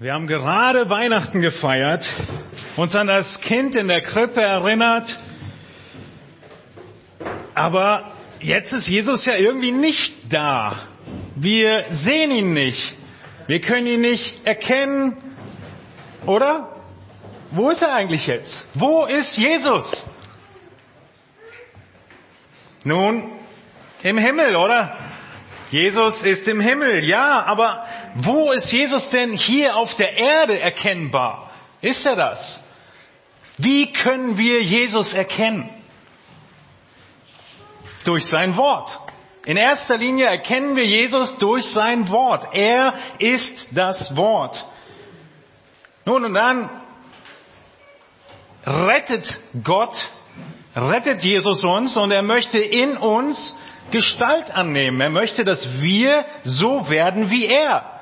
Wir haben gerade Weihnachten gefeiert, uns an das Kind in der Krippe erinnert, aber jetzt ist Jesus ja irgendwie nicht da. Wir sehen ihn nicht. Wir können ihn nicht erkennen, oder? Wo ist er eigentlich jetzt? Wo ist Jesus? Nun, im Himmel, oder? Jesus ist im Himmel, ja, aber wo ist Jesus denn hier auf der Erde erkennbar? Ist er das? Wie können wir Jesus erkennen? Durch sein Wort. In erster Linie erkennen wir Jesus durch sein Wort. Er ist das Wort. Nun und dann rettet Gott, rettet Jesus uns und er möchte in uns Gestalt annehmen. Er möchte, dass wir so werden wie er.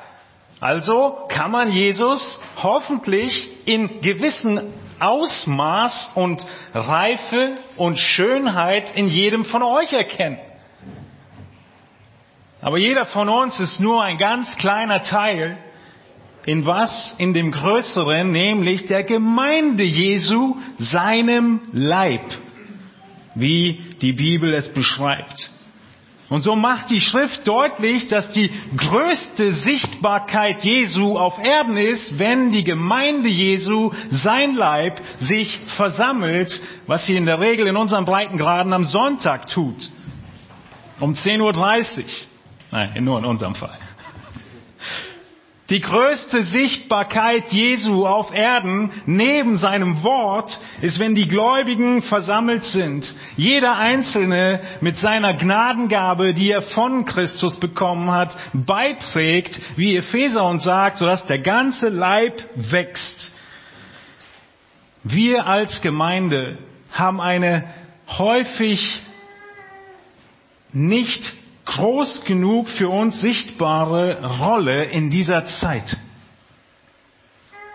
Also kann man Jesus hoffentlich in gewissen Ausmaß und Reife und Schönheit in jedem von euch erkennen. Aber jeder von uns ist nur ein ganz kleiner Teil in was? In dem Größeren, nämlich der Gemeinde Jesu, seinem Leib, wie die Bibel es beschreibt. Und so macht die Schrift deutlich, dass die größte Sichtbarkeit Jesu auf Erden ist, wenn die Gemeinde Jesu, sein Leib, sich versammelt, was sie in der Regel in unseren Breitengraden am Sonntag tut. Um 10.30 Uhr. Nein, nur in unserem Fall. Die größte Sichtbarkeit Jesu auf Erden neben seinem Wort ist, wenn die Gläubigen versammelt sind. Jeder Einzelne mit seiner Gnadengabe, die er von Christus bekommen hat, beiträgt, wie Epheser uns sagt, sodass der ganze Leib wächst. Wir als Gemeinde haben eine häufig nicht groß genug für uns sichtbare Rolle in dieser Zeit.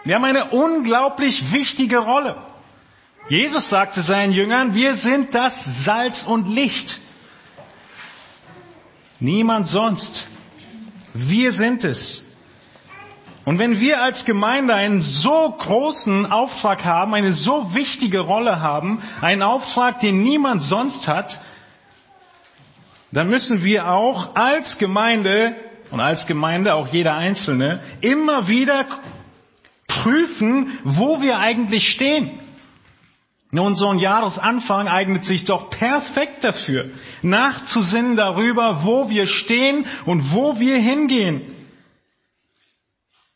Wir haben eine unglaublich wichtige Rolle. Jesus sagte seinen Jüngern, wir sind das Salz und Licht. Niemand sonst. Wir sind es. Und wenn wir als Gemeinde einen so großen Auftrag haben, eine so wichtige Rolle haben, einen Auftrag, den niemand sonst hat, dann müssen wir auch als Gemeinde und als Gemeinde auch jeder Einzelne immer wieder prüfen, wo wir eigentlich stehen. Nun, so ein Jahresanfang eignet sich doch perfekt dafür, nachzusinnen darüber, wo wir stehen und wo wir hingehen.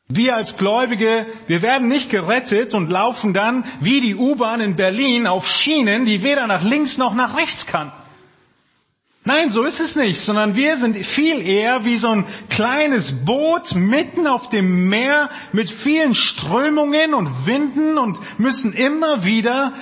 Wir als Gläubige, wir werden nicht gerettet und laufen dann wie die U-Bahn in Berlin auf Schienen, die weder nach links noch nach rechts kann. Nein, so ist es nicht, sondern wir sind viel eher wie so ein kleines Boot mitten auf dem Meer mit vielen Strömungen und Winden und müssen immer wieder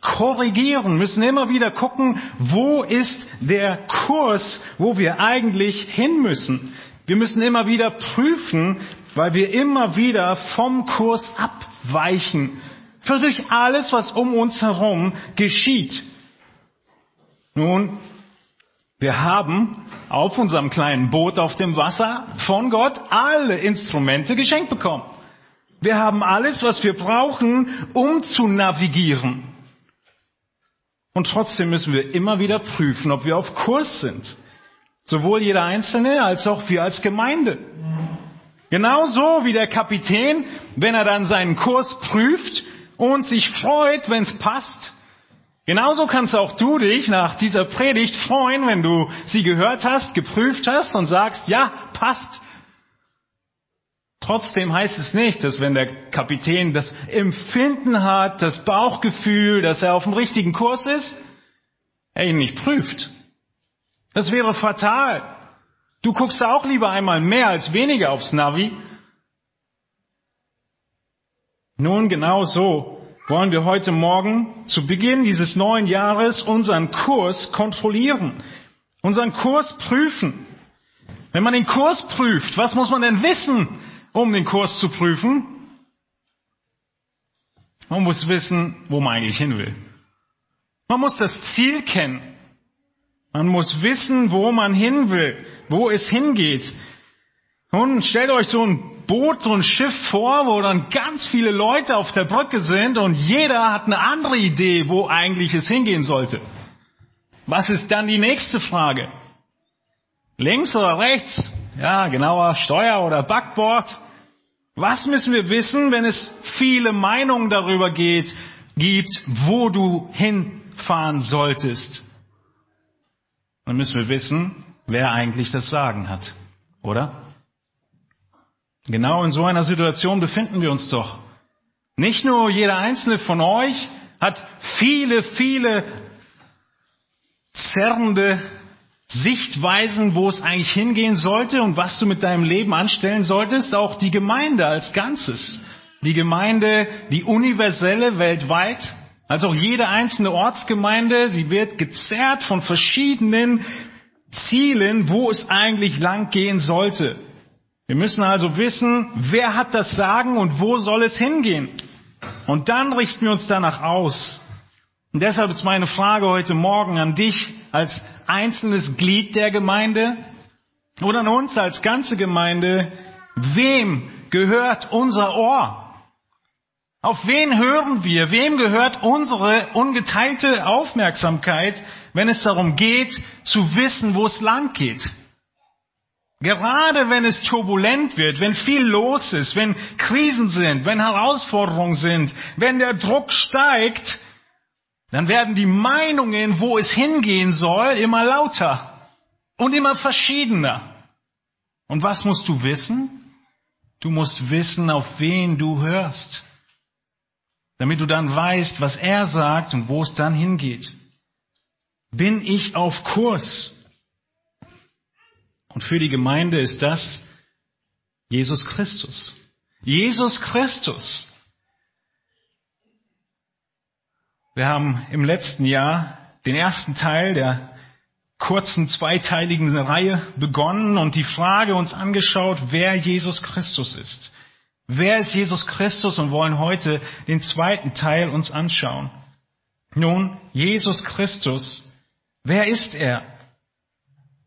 korrigieren, müssen immer wieder gucken, wo ist der Kurs, wo wir eigentlich hin müssen. Wir müssen immer wieder prüfen, weil wir immer wieder vom Kurs abweichen. Für durch alles, was um uns herum geschieht. Nun, wir haben auf unserem kleinen Boot auf dem Wasser von Gott alle Instrumente geschenkt bekommen. Wir haben alles, was wir brauchen, um zu navigieren. Und trotzdem müssen wir immer wieder prüfen, ob wir auf Kurs sind. Sowohl jeder Einzelne als auch wir als Gemeinde. Genauso wie der Kapitän, wenn er dann seinen Kurs prüft und sich freut, wenn es passt, Genauso kannst auch du dich nach dieser Predigt freuen, wenn du sie gehört hast, geprüft hast und sagst, ja, passt. Trotzdem heißt es nicht, dass wenn der Kapitän das Empfinden hat, das Bauchgefühl, dass er auf dem richtigen Kurs ist, er ihn nicht prüft. Das wäre fatal. Du guckst auch lieber einmal mehr als weniger aufs Navi. Nun genau so wollen wir heute Morgen zu Beginn dieses neuen Jahres unseren Kurs kontrollieren, unseren Kurs prüfen. Wenn man den Kurs prüft, was muss man denn wissen, um den Kurs zu prüfen? Man muss wissen, wo man eigentlich hin will. Man muss das Ziel kennen. Man muss wissen, wo man hin will, wo es hingeht. Und stellt euch so ein Boot, so ein Schiff vor, wo dann ganz viele Leute auf der Brücke sind und jeder hat eine andere Idee, wo eigentlich es hingehen sollte. Was ist dann die nächste Frage? Links oder rechts? Ja, genauer Steuer oder Backbord? Was müssen wir wissen, wenn es viele Meinungen darüber geht, gibt, wo du hinfahren solltest? Dann müssen wir wissen, wer eigentlich das Sagen hat, oder? Genau in so einer Situation befinden wir uns doch. Nicht nur jeder einzelne von euch hat viele, viele zerrende Sichtweisen, wo es eigentlich hingehen sollte und was du mit deinem Leben anstellen solltest, auch die Gemeinde als Ganzes. Die Gemeinde, die universelle weltweit, als auch jede einzelne Ortsgemeinde, sie wird gezerrt von verschiedenen Zielen, wo es eigentlich lang gehen sollte. Wir müssen also wissen, wer hat das Sagen und wo soll es hingehen. Und dann richten wir uns danach aus. Und deshalb ist meine Frage heute Morgen an dich als einzelnes Glied der Gemeinde oder an uns als ganze Gemeinde. Wem gehört unser Ohr? Auf wen hören wir? Wem gehört unsere ungeteilte Aufmerksamkeit, wenn es darum geht, zu wissen, wo es lang geht? Gerade wenn es turbulent wird, wenn viel los ist, wenn Krisen sind, wenn Herausforderungen sind, wenn der Druck steigt, dann werden die Meinungen, wo es hingehen soll, immer lauter und immer verschiedener. Und was musst du wissen? Du musst wissen, auf wen du hörst, damit du dann weißt, was er sagt und wo es dann hingeht. Bin ich auf Kurs? Und für die Gemeinde ist das Jesus Christus. Jesus Christus. Wir haben im letzten Jahr den ersten Teil der kurzen zweiteiligen Reihe begonnen und die Frage uns angeschaut, wer Jesus Christus ist. Wer ist Jesus Christus und wollen heute den zweiten Teil uns anschauen. Nun, Jesus Christus, wer ist er?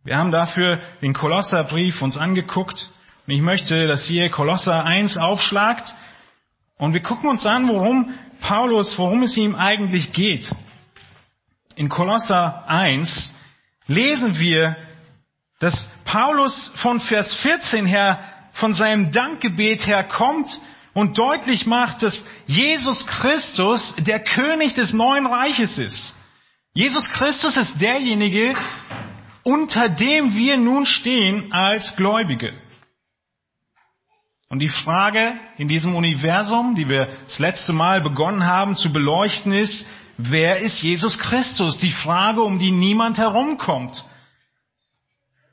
Wir haben dafür den Kolosserbrief uns angeguckt und ich möchte, dass ihr Kolosser 1 aufschlagt und wir gucken uns an, worum Paulus, worum es ihm eigentlich geht. In Kolosser 1 lesen wir, dass Paulus von Vers 14 her, von seinem Dankgebet her kommt und deutlich macht, dass Jesus Christus der König des neuen Reiches ist. Jesus Christus ist derjenige, unter dem wir nun stehen als Gläubige. Und die Frage in diesem Universum, die wir das letzte Mal begonnen haben zu beleuchten, ist, wer ist Jesus Christus? Die Frage, um die niemand herumkommt.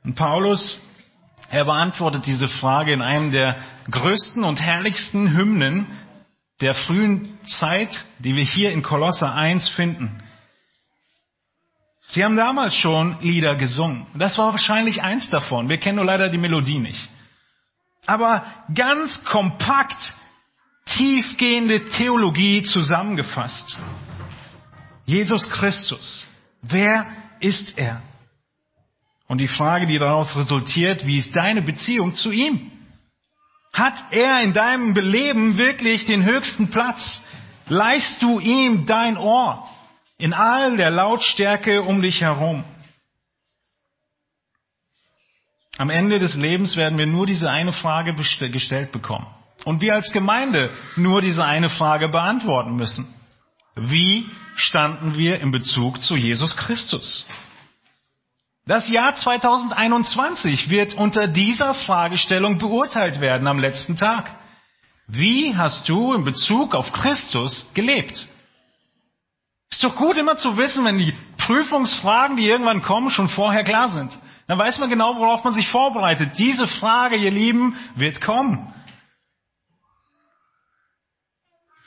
Und Paulus, er beantwortet diese Frage in einem der größten und herrlichsten Hymnen der frühen Zeit, die wir hier in Kolosser 1 finden. Sie haben damals schon Lieder gesungen. Das war wahrscheinlich eins davon. Wir kennen nur leider die Melodie nicht aber ganz kompakt tiefgehende Theologie zusammengefasst. Jesus Christus. Wer ist er? Und die Frage, die daraus resultiert, wie ist deine Beziehung zu ihm? Hat er in deinem Beleben wirklich den höchsten Platz? Leist du ihm dein Ohr in all der Lautstärke um dich herum? Am Ende des Lebens werden wir nur diese eine Frage gestellt bekommen. Und wir als Gemeinde nur diese eine Frage beantworten müssen. Wie standen wir in Bezug zu Jesus Christus? Das Jahr 2021 wird unter dieser Fragestellung beurteilt werden am letzten Tag. Wie hast du in Bezug auf Christus gelebt? Ist doch gut immer zu wissen, wenn die Prüfungsfragen, die irgendwann kommen, schon vorher klar sind. Dann weiß man genau, worauf man sich vorbereitet. Diese Frage, ihr Lieben, wird kommen.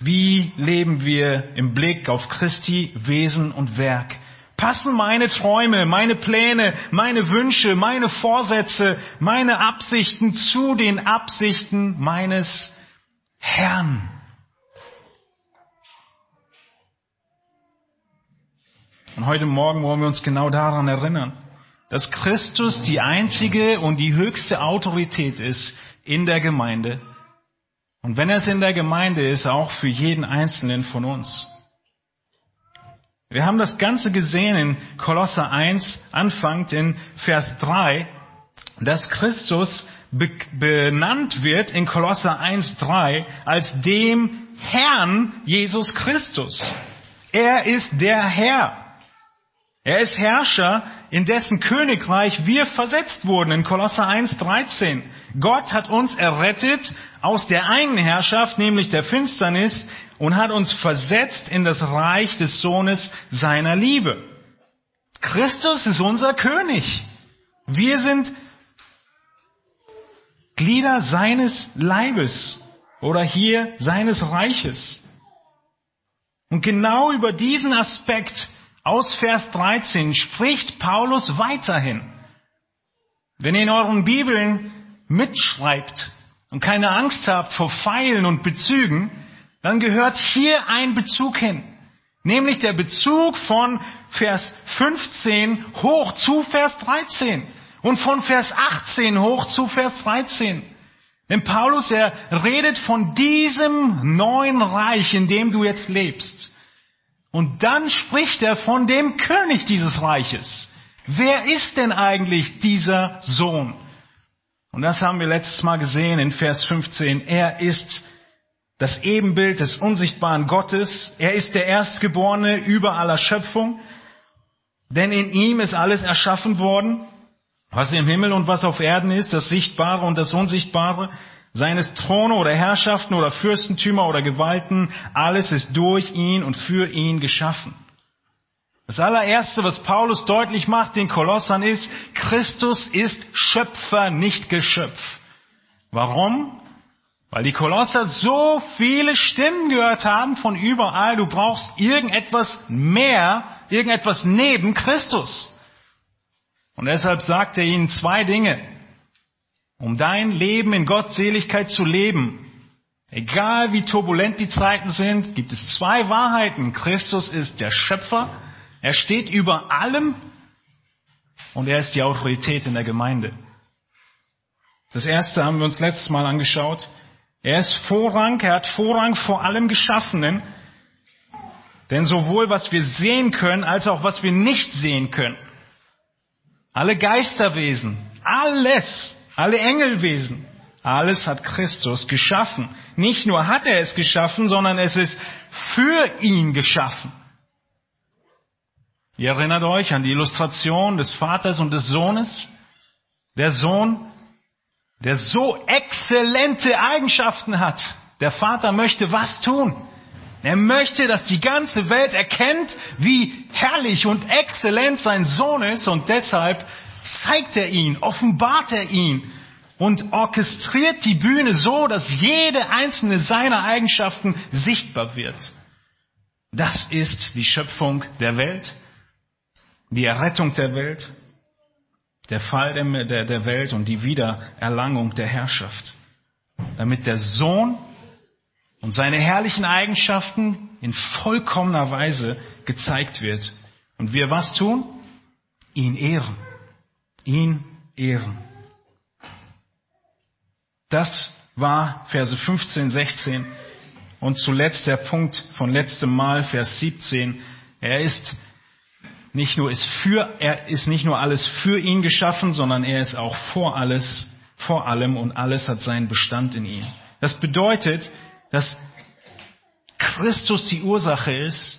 Wie leben wir im Blick auf Christi Wesen und Werk? Passen meine Träume, meine Pläne, meine Wünsche, meine Vorsätze, meine Absichten zu den Absichten meines Herrn? Und heute Morgen wollen wir uns genau daran erinnern dass Christus die einzige und die höchste Autorität ist in der Gemeinde. Und wenn es in der Gemeinde ist, auch für jeden Einzelnen von uns. Wir haben das Ganze gesehen in Kolosser 1, anfangt in Vers 3, dass Christus benannt wird in Kolosser 1, 3 als dem Herrn Jesus Christus. Er ist der Herr. Er ist Herrscher, in dessen Königreich wir versetzt wurden, in Kolosser 1, 13. Gott hat uns errettet aus der einen Herrschaft, nämlich der Finsternis, und hat uns versetzt in das Reich des Sohnes seiner Liebe. Christus ist unser König. Wir sind Glieder seines Leibes oder hier seines Reiches. Und genau über diesen Aspekt aus Vers 13 spricht Paulus weiterhin. Wenn ihr in euren Bibeln mitschreibt und keine Angst habt vor Pfeilen und Bezügen, dann gehört hier ein Bezug hin. Nämlich der Bezug von Vers 15 hoch zu Vers 13 und von Vers 18 hoch zu Vers 13. Denn Paulus, er redet von diesem neuen Reich, in dem du jetzt lebst. Und dann spricht er von dem König dieses Reiches. Wer ist denn eigentlich dieser Sohn? Und das haben wir letztes Mal gesehen in Vers 15. Er ist das Ebenbild des unsichtbaren Gottes. Er ist der Erstgeborene über aller Schöpfung. Denn in ihm ist alles erschaffen worden, was im Himmel und was auf Erden ist, das Sichtbare und das Unsichtbare, seines Throne oder Herrschaften oder Fürstentümer oder Gewalten, alles ist durch ihn und für ihn geschaffen. Das allererste, was Paulus deutlich macht den Kolossern ist, Christus ist Schöpfer, nicht Geschöpf. Warum? Weil die Kolosser so viele Stimmen gehört haben von überall, du brauchst irgendetwas mehr, irgendetwas neben Christus. Und deshalb sagt er ihnen zwei Dinge. Um dein Leben in Gottseligkeit zu leben, egal wie turbulent die Zeiten sind, gibt es zwei Wahrheiten. Christus ist der Schöpfer, er steht über allem und er ist die Autorität in der Gemeinde. Das erste haben wir uns letztes Mal angeschaut. Er ist Vorrang, er hat Vorrang vor allem Geschaffenen. Denn sowohl was wir sehen können, als auch was wir nicht sehen können, alle Geisterwesen, alles, alle Engelwesen, alles hat Christus geschaffen. Nicht nur hat er es geschaffen, sondern es ist für ihn geschaffen. Ihr erinnert euch an die Illustration des Vaters und des Sohnes. Der Sohn, der so exzellente Eigenschaften hat. Der Vater möchte was tun? Er möchte, dass die ganze Welt erkennt, wie herrlich und exzellent sein Sohn ist und deshalb zeigt er ihn, offenbart er ihn und orchestriert die Bühne so, dass jede einzelne seiner Eigenschaften sichtbar wird. Das ist die Schöpfung der Welt, die Errettung der Welt, der Fall der, der, der Welt und die Wiedererlangung der Herrschaft. Damit der Sohn und seine herrlichen Eigenschaften in vollkommener Weise gezeigt wird. Und wir was tun? Ihn ehren. Ihn ehren. Das war Verse 15, 16 und zuletzt der Punkt von letztem Mal, Vers 17. Er ist nicht nur ist für, er ist nicht nur alles für ihn geschaffen, sondern er ist auch vor alles, vor allem und alles hat seinen Bestand in ihm. Das bedeutet, dass Christus die Ursache ist,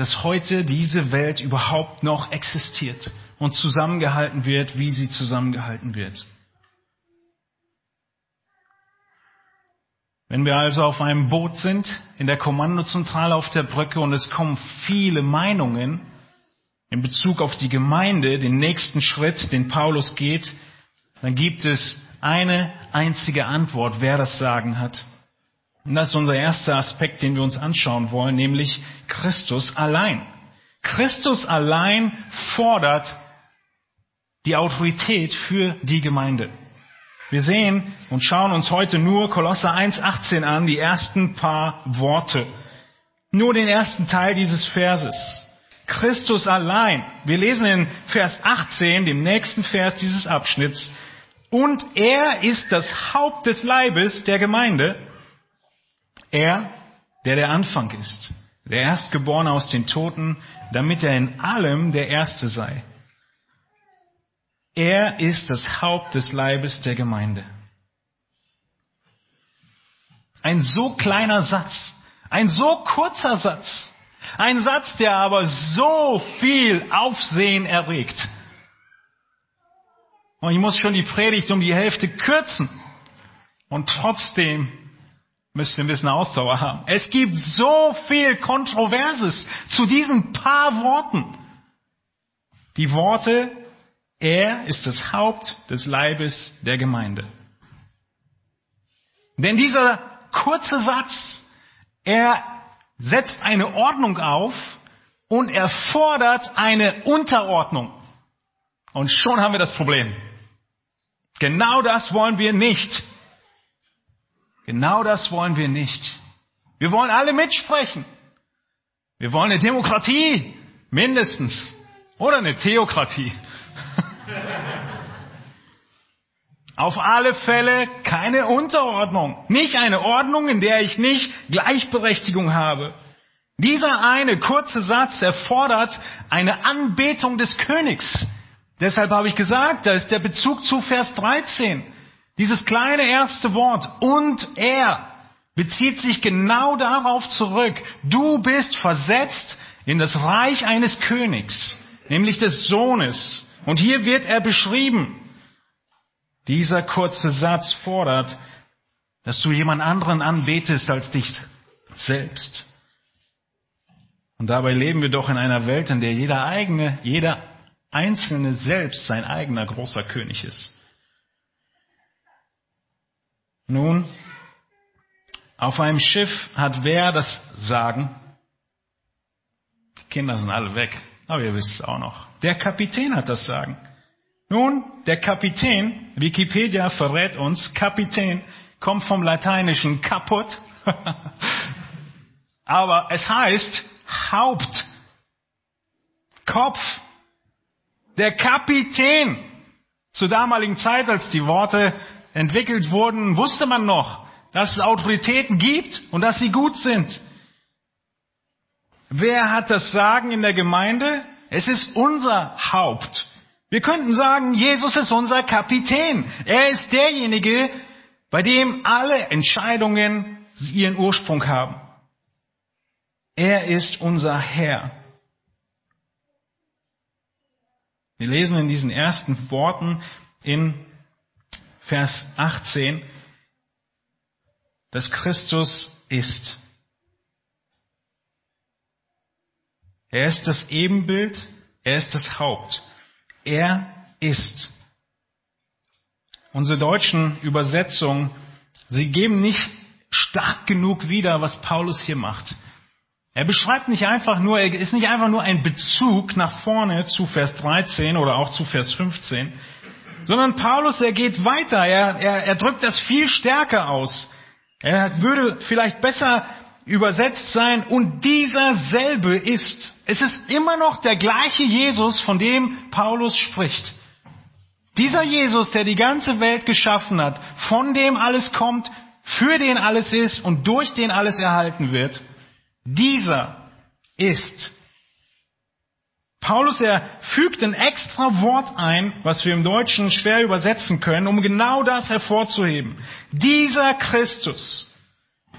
dass heute diese Welt überhaupt noch existiert und zusammengehalten wird, wie sie zusammengehalten wird. Wenn wir also auf einem Boot sind, in der Kommandozentrale auf der Brücke und es kommen viele Meinungen in Bezug auf die Gemeinde, den nächsten Schritt, den Paulus geht, dann gibt es eine einzige Antwort, wer das Sagen hat. Und das ist unser erster Aspekt, den wir uns anschauen wollen, nämlich Christus allein. Christus allein fordert die Autorität für die Gemeinde. Wir sehen und schauen uns heute nur Kolosser 1,18 an, die ersten paar Worte. Nur den ersten Teil dieses Verses. Christus allein. Wir lesen in Vers 18, dem nächsten Vers dieses Abschnitts, Und er ist das Haupt des Leibes der Gemeinde. Er, der der Anfang ist, der Erstgeborene aus den Toten, damit er in allem der Erste sei. Er ist das Haupt des Leibes der Gemeinde. Ein so kleiner Satz, ein so kurzer Satz, ein Satz, der aber so viel Aufsehen erregt. Und ich muss schon die Predigt um die Hälfte kürzen. Und trotzdem müsst ihr ein bisschen Ausdauer haben. Es gibt so viel Kontroverses zu diesen paar Worten. Die Worte, er ist das Haupt des Leibes der Gemeinde. Denn dieser kurze Satz, er setzt eine Ordnung auf und er fordert eine Unterordnung. Und schon haben wir das Problem. Genau das wollen wir nicht. Genau das wollen wir nicht. Wir wollen alle mitsprechen. Wir wollen eine Demokratie, mindestens. Oder eine Theokratie. Auf alle Fälle keine Unterordnung. Nicht eine Ordnung, in der ich nicht Gleichberechtigung habe. Dieser eine kurze Satz erfordert eine Anbetung des Königs. Deshalb habe ich gesagt, da ist der Bezug zu Vers 13. Dieses kleine erste Wort und er bezieht sich genau darauf zurück. Du bist versetzt in das Reich eines Königs, nämlich des Sohnes. Und hier wird er beschrieben. Dieser kurze Satz fordert, dass du jemand anderen anbetest als dich selbst. Und dabei leben wir doch in einer Welt, in der jeder eigene, jeder Einzelne selbst sein eigener großer König ist. Nun, auf einem Schiff hat wer das Sagen? Die Kinder sind alle weg, aber ihr wisst es auch noch. Der Kapitän hat das Sagen. Nun, der Kapitän, Wikipedia verrät uns, Kapitän kommt vom lateinischen kaputt, aber es heißt Haupt, Kopf, der Kapitän. Zur damaligen Zeit, als die Worte entwickelt wurden, wusste man noch, dass es Autoritäten gibt und dass sie gut sind. Wer hat das Sagen in der Gemeinde? Es ist unser Haupt. Wir könnten sagen, Jesus ist unser Kapitän. Er ist derjenige, bei dem alle Entscheidungen ihren Ursprung haben. Er ist unser Herr. Wir lesen in diesen ersten Worten in Vers 18, dass Christus ist. Er ist das Ebenbild, er ist das Haupt. Er ist. Unsere deutschen Übersetzungen, sie geben nicht stark genug wieder, was Paulus hier macht. Er beschreibt nicht einfach nur, er ist nicht einfach nur ein Bezug nach vorne zu Vers 13 oder auch zu Vers 15, sondern Paulus, er geht weiter, er, er, er drückt das viel stärker aus. Er würde vielleicht besser übersetzt sein, und dieser selbe ist. Es ist immer noch der gleiche Jesus, von dem Paulus spricht. Dieser Jesus, der die ganze Welt geschaffen hat, von dem alles kommt, für den alles ist und durch den alles erhalten wird, dieser ist. Paulus, er fügt ein extra Wort ein, was wir im Deutschen schwer übersetzen können, um genau das hervorzuheben. Dieser Christus,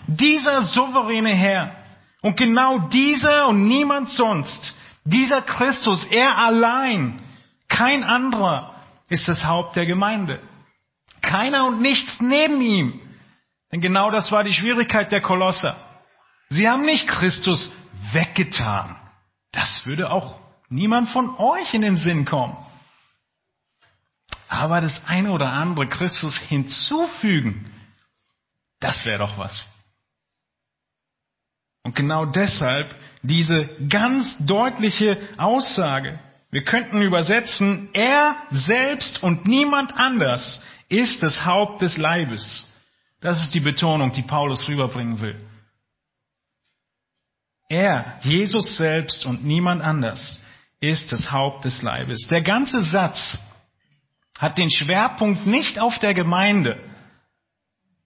dieser souveräne Herr und genau dieser und niemand sonst, dieser Christus, er allein, kein anderer ist das Haupt der Gemeinde. Keiner und nichts neben ihm. Denn genau das war die Schwierigkeit der Kolosser. Sie haben nicht Christus weggetan. Das würde auch niemand von euch in den Sinn kommen. Aber das eine oder andere Christus hinzufügen, das wäre doch was. Und genau deshalb diese ganz deutliche Aussage. Wir könnten übersetzen, er selbst und niemand anders ist das Haupt des Leibes. Das ist die Betonung, die Paulus rüberbringen will. Er, Jesus selbst und niemand anders, ist das Haupt des Leibes. Der ganze Satz hat den Schwerpunkt nicht auf der Gemeinde.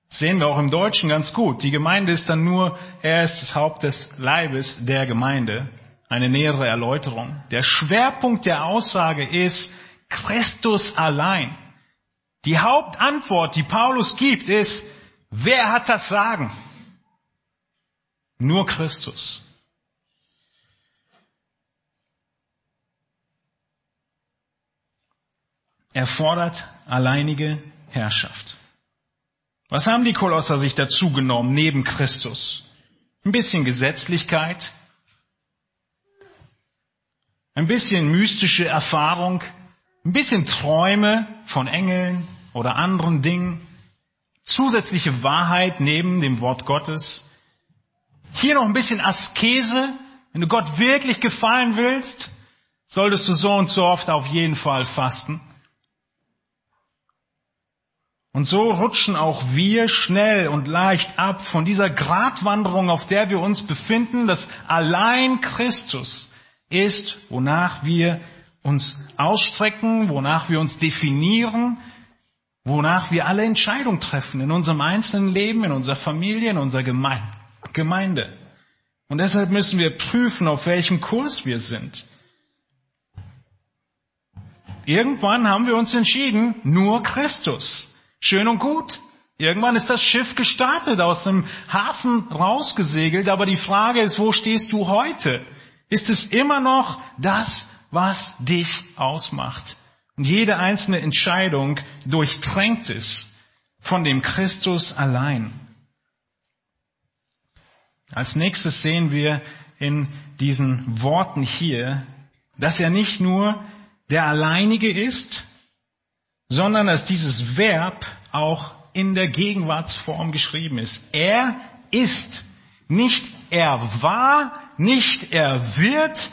Das sehen wir auch im Deutschen ganz gut. Die Gemeinde ist dann nur, er ist das Haupt des Leibes der Gemeinde. Eine nähere Erläuterung. Der Schwerpunkt der Aussage ist Christus allein. Die Hauptantwort, die Paulus gibt, ist, wer hat das Sagen? Nur Christus. Er fordert alleinige Herrschaft. Was haben die Kolosser sich dazu genommen neben Christus? Ein bisschen Gesetzlichkeit, ein bisschen mystische Erfahrung, ein bisschen Träume von Engeln oder anderen Dingen, zusätzliche Wahrheit neben dem Wort Gottes, hier noch ein bisschen Askese, wenn du Gott wirklich gefallen willst, solltest du so und so oft auf jeden Fall fasten. Und so rutschen auch wir schnell und leicht ab von dieser Gratwanderung, auf der wir uns befinden, dass allein Christus ist, wonach wir uns ausstrecken, wonach wir uns definieren, wonach wir alle Entscheidungen treffen in unserem einzelnen Leben, in unserer Familie, in unserer Gemeinde. Und deshalb müssen wir prüfen, auf welchem Kurs wir sind. Irgendwann haben wir uns entschieden, nur Christus. Schön und gut. Irgendwann ist das Schiff gestartet, aus dem Hafen rausgesegelt, aber die Frage ist, wo stehst du heute? Ist es immer noch das, was dich ausmacht? Und jede einzelne Entscheidung durchtränkt es von dem Christus allein. Als nächstes sehen wir in diesen Worten hier, dass er nicht nur der Alleinige ist, sondern dass dieses Verb auch in der Gegenwartsform geschrieben ist. Er ist, nicht er war, nicht er wird,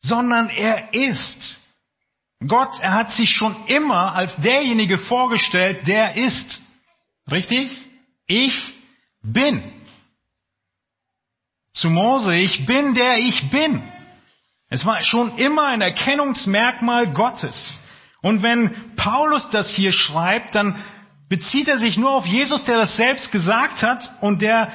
sondern er ist. Gott, er hat sich schon immer als derjenige vorgestellt, der ist. Richtig? Ich bin. Zu Mose, ich bin der ich bin. Es war schon immer ein Erkennungsmerkmal Gottes. Und wenn Paulus das hier schreibt, dann bezieht er sich nur auf Jesus, der das selbst gesagt hat und der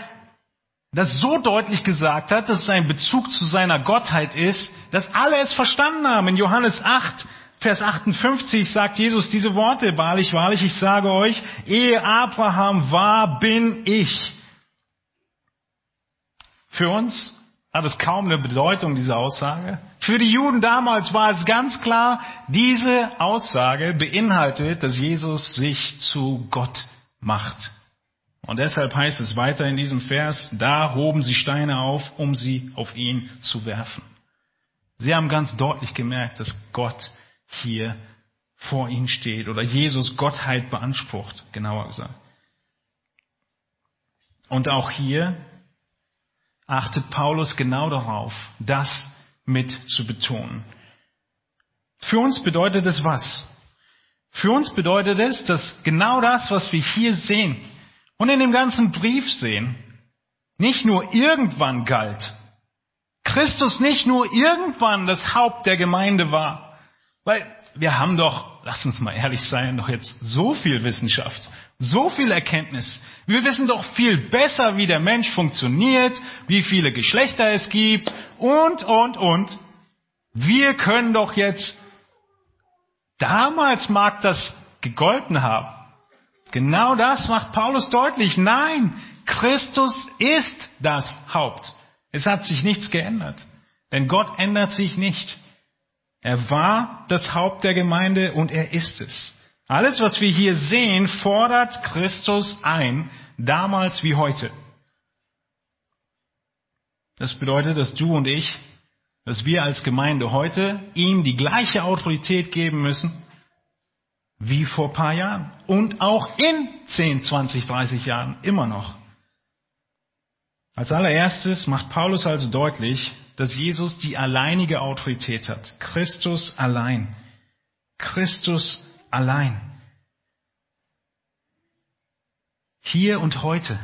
das so deutlich gesagt hat, dass es ein Bezug zu seiner Gottheit ist, dass alle es verstanden haben. In Johannes 8, Vers 58 sagt Jesus diese Worte, wahrlich, wahrlich, ich sage euch, ehe Abraham war, bin ich. Für uns hat es kaum eine Bedeutung, diese Aussage. Für die Juden damals war es ganz klar, diese Aussage beinhaltet, dass Jesus sich zu Gott macht. Und deshalb heißt es weiter in diesem Vers, da hoben sie Steine auf, um sie auf ihn zu werfen. Sie haben ganz deutlich gemerkt, dass Gott hier vor ihnen steht oder Jesus Gottheit beansprucht, genauer gesagt. Und auch hier achtet Paulus genau darauf, das mit zu betonen. Für uns bedeutet es was? Für uns bedeutet es, dass genau das, was wir hier sehen und in dem ganzen Brief sehen, nicht nur irgendwann galt. Christus nicht nur irgendwann das Haupt der Gemeinde war. Weil wir haben doch, lass uns mal ehrlich sein, doch jetzt so viel Wissenschaft, so viel Erkenntnis. Wir wissen doch viel besser, wie der Mensch funktioniert, wie viele Geschlechter es gibt und, und, und. Wir können doch jetzt, damals mag das gegolten haben. Genau das macht Paulus deutlich. Nein, Christus ist das Haupt. Es hat sich nichts geändert. Denn Gott ändert sich nicht. Er war das Haupt der Gemeinde und er ist es. Alles, was wir hier sehen, fordert Christus ein, damals wie heute. Das bedeutet, dass du und ich, dass wir als Gemeinde heute ihm die gleiche Autorität geben müssen wie vor paar Jahren und auch in 10, 20, 30 Jahren immer noch. Als allererstes macht Paulus also deutlich, dass Jesus die alleinige Autorität hat. Christus allein. Christus allein. Hier und heute.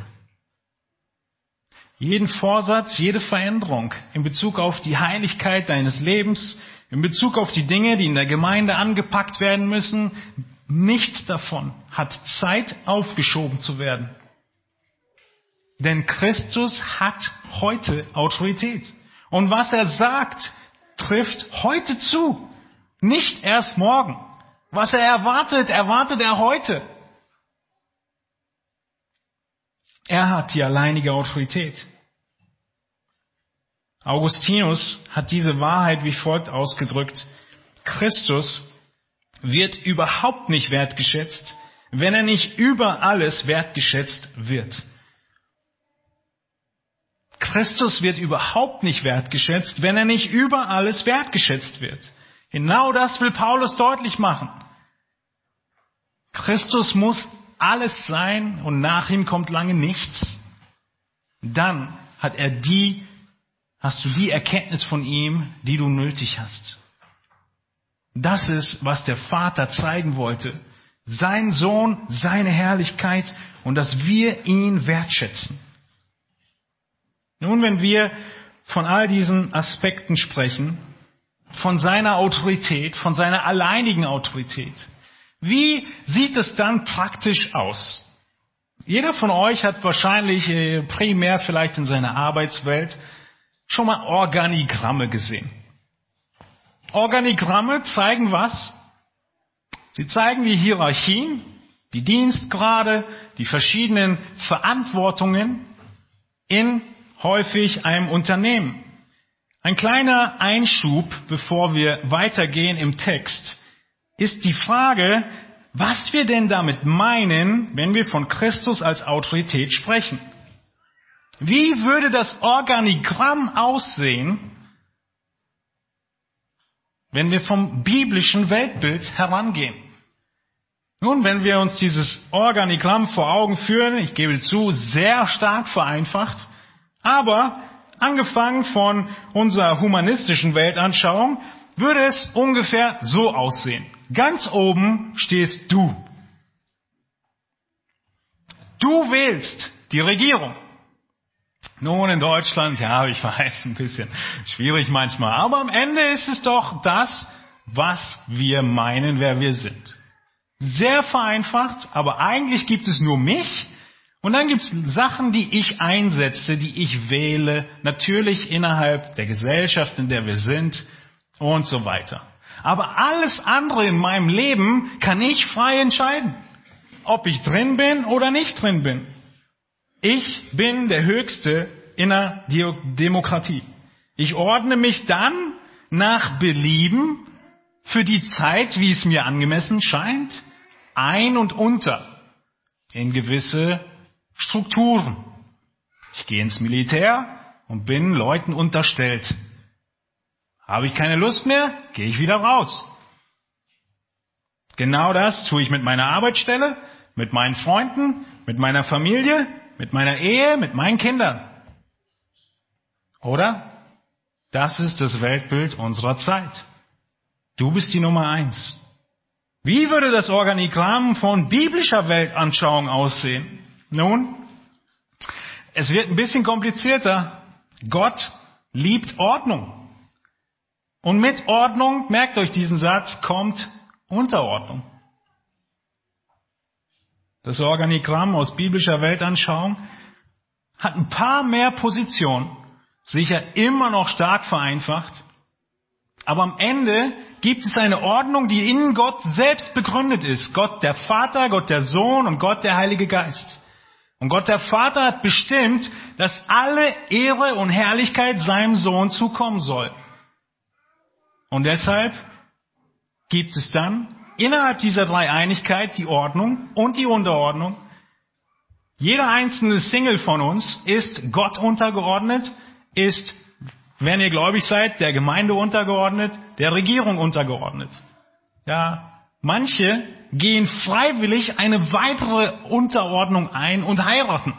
jeden Vorsatz, jede Veränderung in Bezug auf die Heiligkeit deines Lebens, in Bezug auf die Dinge, die in der Gemeinde angepackt werden müssen, nichts davon hat Zeit aufgeschoben zu werden. Denn Christus hat heute Autorität. Und was er sagt, trifft heute zu, nicht erst morgen. Was er erwartet, erwartet er heute. Er hat die alleinige Autorität. Augustinus hat diese Wahrheit wie folgt ausgedrückt. Christus wird überhaupt nicht wertgeschätzt, wenn er nicht über alles wertgeschätzt wird. Christus wird überhaupt nicht wertgeschätzt, wenn er nicht über alles wertgeschätzt wird. Genau das will Paulus deutlich machen. Christus muss alles sein und nach ihm kommt lange nichts. Dann hat er die, hast du die Erkenntnis von ihm, die du nötig hast. Das ist, was der Vater zeigen wollte. Sein Sohn, seine Herrlichkeit und dass wir ihn wertschätzen. Nun, wenn wir von all diesen Aspekten sprechen, von seiner Autorität, von seiner alleinigen Autorität, wie sieht es dann praktisch aus? Jeder von euch hat wahrscheinlich äh, primär vielleicht in seiner Arbeitswelt schon mal Organigramme gesehen. Organigramme zeigen was? Sie zeigen die Hierarchien, die Dienstgrade, die verschiedenen Verantwortungen in häufig einem Unternehmen. Ein kleiner Einschub, bevor wir weitergehen im Text, ist die Frage, was wir denn damit meinen, wenn wir von Christus als Autorität sprechen. Wie würde das Organigramm aussehen, wenn wir vom biblischen Weltbild herangehen? Nun, wenn wir uns dieses Organigramm vor Augen führen, ich gebe zu, sehr stark vereinfacht, aber angefangen von unserer humanistischen Weltanschauung würde es ungefähr so aussehen. Ganz oben stehst du. Du wählst die Regierung. Nun in Deutschland, ja, ich weiß, ein bisschen schwierig manchmal, aber am Ende ist es doch das, was wir meinen, wer wir sind. Sehr vereinfacht, aber eigentlich gibt es nur mich und dann gibt es Sachen, die ich einsetze, die ich wähle, natürlich innerhalb der Gesellschaft, in der wir sind und so weiter. Aber alles andere in meinem Leben kann ich frei entscheiden, ob ich drin bin oder nicht drin bin. Ich bin der Höchste in der Demokratie. Ich ordne mich dann nach Belieben für die Zeit, wie es mir angemessen scheint, ein und unter in gewisse Strukturen. Ich gehe ins Militär und bin Leuten unterstellt. Habe ich keine Lust mehr, gehe ich wieder raus. Genau das tue ich mit meiner Arbeitsstelle, mit meinen Freunden, mit meiner Familie, mit meiner Ehe, mit meinen Kindern. Oder? Das ist das Weltbild unserer Zeit. Du bist die Nummer eins. Wie würde das Organigramm von biblischer Weltanschauung aussehen? Nun, es wird ein bisschen komplizierter. Gott liebt Ordnung. Und mit Ordnung, merkt euch diesen Satz, kommt Unterordnung. Das Organigramm aus biblischer Weltanschauung hat ein paar mehr Positionen, sicher immer noch stark vereinfacht, aber am Ende gibt es eine Ordnung, die in Gott selbst begründet ist. Gott der Vater, Gott der Sohn und Gott der Heilige Geist. Und Gott der Vater hat bestimmt, dass alle Ehre und Herrlichkeit seinem Sohn zukommen soll. Und deshalb gibt es dann innerhalb dieser Dreieinigkeit die Ordnung und die Unterordnung. Jeder einzelne Single von uns ist Gott untergeordnet, ist, wenn ihr gläubig seid, der Gemeinde untergeordnet, der Regierung untergeordnet. Ja, manche gehen freiwillig eine weitere Unterordnung ein und heiraten.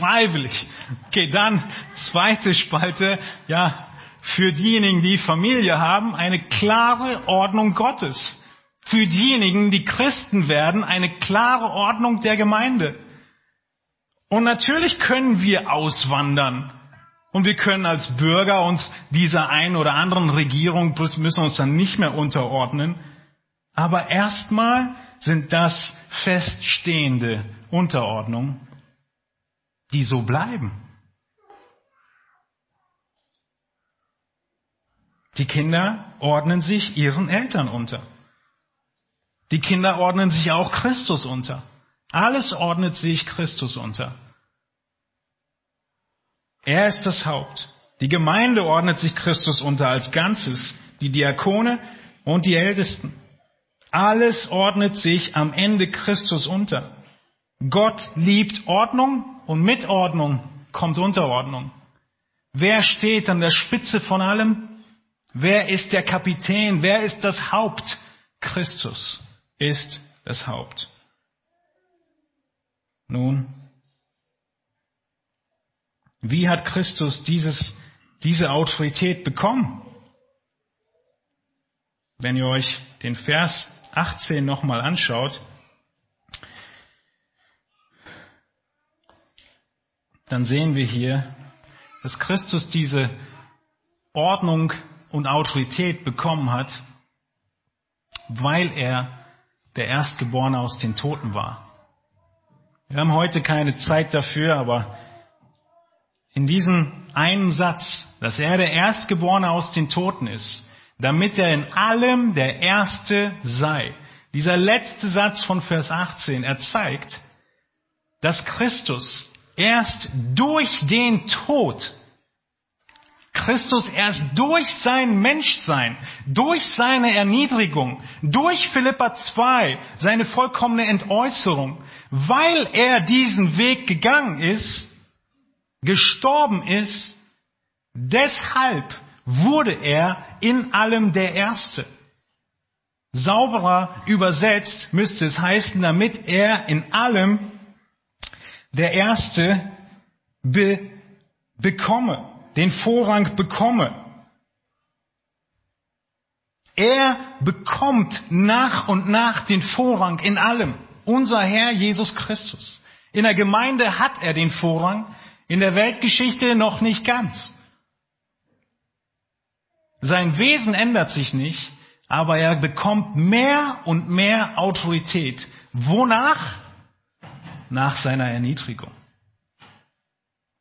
Freiwillig. Okay, dann zweite Spalte, ja, für diejenigen, die Familie haben, eine klare Ordnung Gottes. Für diejenigen, die Christen werden, eine klare Ordnung der Gemeinde. Und natürlich können wir auswandern. Und wir können als Bürger uns dieser einen oder anderen Regierung, müssen uns dann nicht mehr unterordnen. Aber erstmal sind das feststehende Unterordnungen, die so bleiben. Die Kinder ordnen sich ihren Eltern unter. Die Kinder ordnen sich auch Christus unter. Alles ordnet sich Christus unter. Er ist das Haupt. Die Gemeinde ordnet sich Christus unter als Ganzes, die Diakone und die Ältesten. Alles ordnet sich am Ende Christus unter. Gott liebt Ordnung und mit Ordnung kommt Unterordnung. Wer steht an der Spitze von allem? Wer ist der Kapitän? Wer ist das Haupt? Christus ist das Haupt. Nun, wie hat Christus dieses, diese Autorität bekommen? Wenn ihr euch den Vers 18 nochmal anschaut, dann sehen wir hier, dass Christus diese Ordnung und Autorität bekommen hat, weil er der Erstgeborene aus den Toten war. Wir haben heute keine Zeit dafür, aber in diesem einen Satz, dass er der Erstgeborene aus den Toten ist, damit er in allem der Erste sei. Dieser letzte Satz von Vers 18, er zeigt, dass Christus erst durch den Tod, Christus erst durch sein Menschsein, durch seine Erniedrigung, durch Philippa 2, seine vollkommene Entäußerung, weil er diesen Weg gegangen ist, gestorben ist, deshalb wurde er in allem der Erste. Sauberer übersetzt müsste es heißen, damit er in allem der Erste be bekomme, den Vorrang bekomme. Er bekommt nach und nach den Vorrang in allem. Unser Herr Jesus Christus. In der Gemeinde hat er den Vorrang, in der Weltgeschichte noch nicht ganz. Sein Wesen ändert sich nicht, aber er bekommt mehr und mehr Autorität. Wonach? Nach seiner Erniedrigung.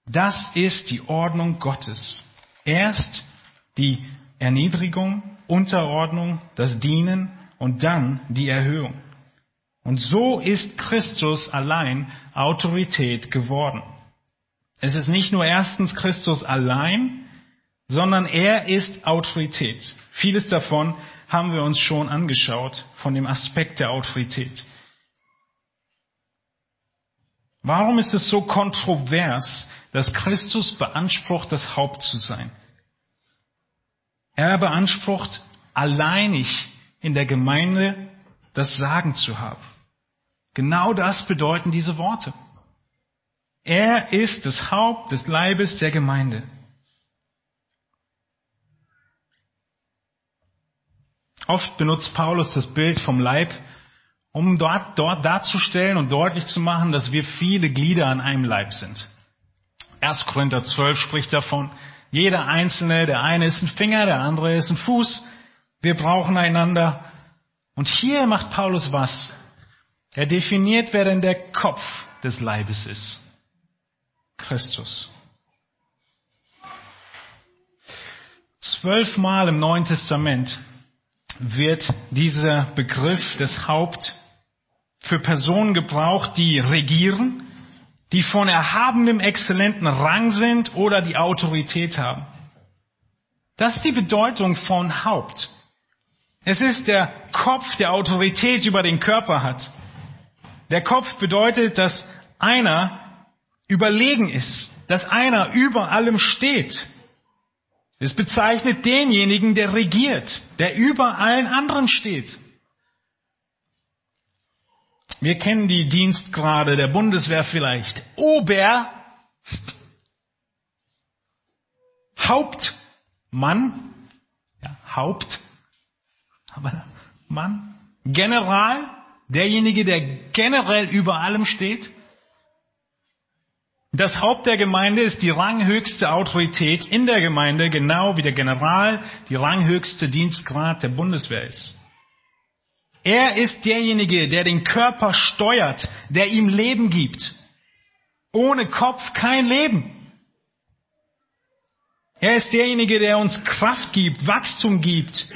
Das ist die Ordnung Gottes. Erst die Erniedrigung, Unterordnung, das Dienen und dann die Erhöhung. Und so ist Christus allein Autorität geworden. Es ist nicht nur erstens Christus allein, sondern er ist Autorität. Vieles davon haben wir uns schon angeschaut von dem Aspekt der Autorität. Warum ist es so kontrovers, dass Christus beansprucht, das Haupt zu sein? Er beansprucht, alleinig in der Gemeinde das Sagen zu haben. Genau das bedeuten diese Worte. Er ist das Haupt des Leibes der Gemeinde. Oft benutzt Paulus das Bild vom Leib, um dort, dort darzustellen und deutlich zu machen, dass wir viele Glieder an einem Leib sind. 1. Korinther 12 spricht davon, jeder Einzelne, der eine ist ein Finger, der andere ist ein Fuß, wir brauchen einander. Und hier macht Paulus was? Er definiert, wer denn der Kopf des Leibes ist. Christus. Zwölfmal im Neuen Testament wird dieser Begriff des Haupt für Personen gebraucht, die regieren, die von erhabenem, exzellenten Rang sind oder die Autorität haben. Das ist die Bedeutung von Haupt. Es ist der Kopf, der Autorität über den Körper hat. Der Kopf bedeutet, dass einer überlegen ist, dass einer über allem steht. Es bezeichnet denjenigen, der regiert, der über allen anderen steht. Wir kennen die Dienstgrade der Bundeswehr vielleicht. Oberst, Hauptmann, ja, Haupt, aber Mann, General, derjenige, der generell über allem steht. Das Haupt der Gemeinde ist die ranghöchste Autorität in der Gemeinde, genau wie der General die ranghöchste Dienstgrad der Bundeswehr ist. Er ist derjenige, der den Körper steuert, der ihm Leben gibt. Ohne Kopf kein Leben. Er ist derjenige, der uns Kraft gibt, Wachstum gibt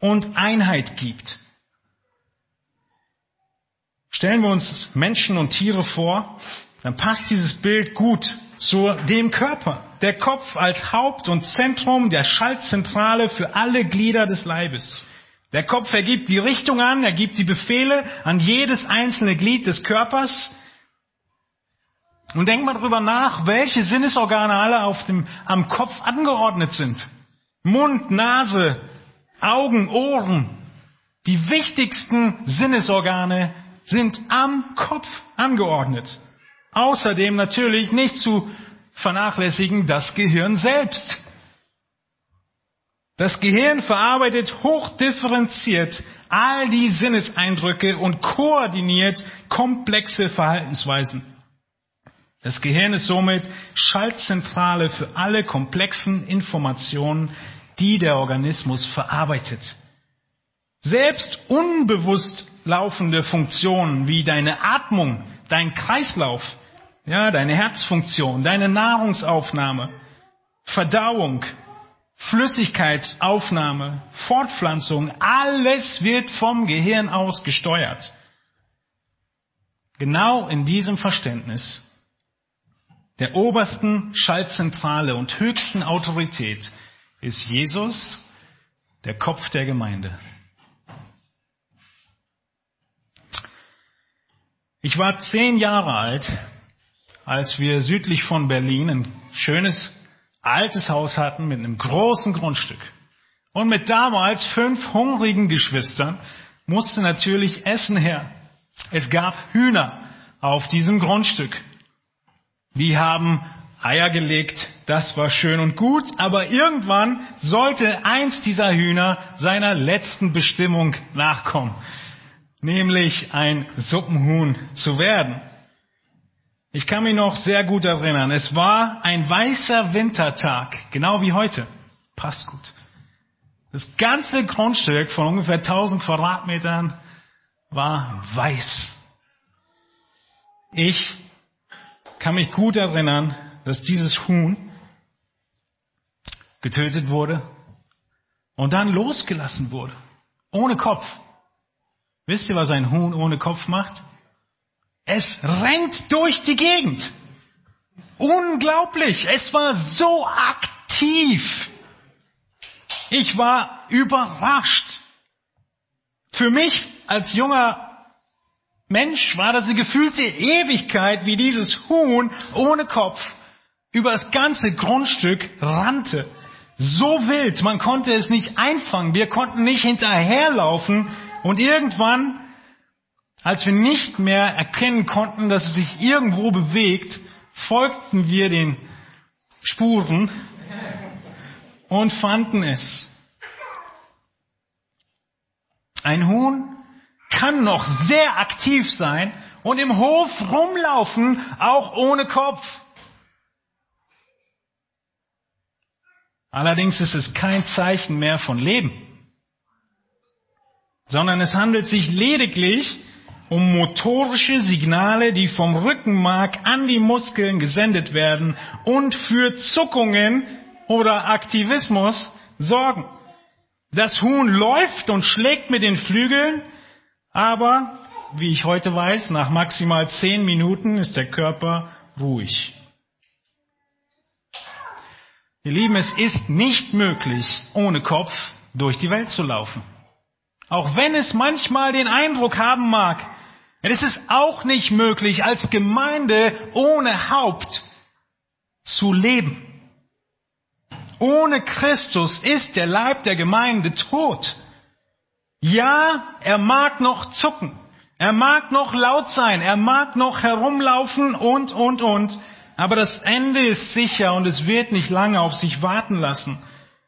und Einheit gibt. Stellen wir uns Menschen und Tiere vor, dann passt dieses Bild gut zu dem Körper. Der Kopf als Haupt und Zentrum der Schaltzentrale für alle Glieder des Leibes. Der Kopf ergibt die Richtung an, er gibt die Befehle an jedes einzelne Glied des Körpers. Und denk mal darüber nach, welche Sinnesorgane alle auf dem, am Kopf angeordnet sind. Mund, Nase, Augen, Ohren. Die wichtigsten Sinnesorgane sind am Kopf angeordnet. Außerdem natürlich nicht zu vernachlässigen das Gehirn selbst. Das Gehirn verarbeitet hochdifferenziert all die Sinneseindrücke und koordiniert komplexe Verhaltensweisen. Das Gehirn ist somit Schaltzentrale für alle komplexen Informationen, die der Organismus verarbeitet. Selbst unbewusst laufende Funktionen wie deine Atmung, dein Kreislauf, ja, deine Herzfunktion, deine Nahrungsaufnahme, Verdauung, Flüssigkeitsaufnahme, Fortpflanzung, alles wird vom Gehirn aus gesteuert. Genau in diesem Verständnis der obersten Schaltzentrale und höchsten Autorität ist Jesus der Kopf der Gemeinde. Ich war zehn Jahre alt, als wir südlich von Berlin ein schönes altes Haus hatten mit einem großen Grundstück. Und mit damals fünf hungrigen Geschwistern musste natürlich Essen her. Es gab Hühner auf diesem Grundstück. Die haben Eier gelegt, das war schön und gut, aber irgendwann sollte eins dieser Hühner seiner letzten Bestimmung nachkommen, nämlich ein Suppenhuhn zu werden. Ich kann mich noch sehr gut erinnern. Es war ein weißer Wintertag, genau wie heute. Passt gut. Das ganze Grundstück von ungefähr 1000 Quadratmetern war weiß. Ich kann mich gut erinnern, dass dieses Huhn getötet wurde und dann losgelassen wurde. Ohne Kopf. Wisst ihr, was ein Huhn ohne Kopf macht? Es rennt durch die Gegend. Unglaublich. Es war so aktiv. Ich war überrascht. Für mich als junger Mensch war das eine gefühlte Ewigkeit, wie dieses Huhn ohne Kopf über das ganze Grundstück rannte. So wild, man konnte es nicht einfangen, wir konnten nicht hinterherlaufen und irgendwann als wir nicht mehr erkennen konnten, dass es sich irgendwo bewegt, folgten wir den Spuren und fanden es. Ein Huhn kann noch sehr aktiv sein und im Hof rumlaufen, auch ohne Kopf. Allerdings ist es kein Zeichen mehr von Leben, sondern es handelt sich lediglich um motorische Signale, die vom Rückenmark an die Muskeln gesendet werden und für Zuckungen oder Aktivismus sorgen. Das Huhn läuft und schlägt mit den Flügeln, aber, wie ich heute weiß, nach maximal zehn Minuten ist der Körper ruhig. Ihr Lieben, es ist nicht möglich, ohne Kopf durch die Welt zu laufen. Auch wenn es manchmal den Eindruck haben mag, es ist auch nicht möglich, als Gemeinde ohne Haupt zu leben. Ohne Christus ist der Leib der Gemeinde tot. Ja, er mag noch zucken, er mag noch laut sein, er mag noch herumlaufen und, und, und, aber das Ende ist sicher und es wird nicht lange auf sich warten lassen.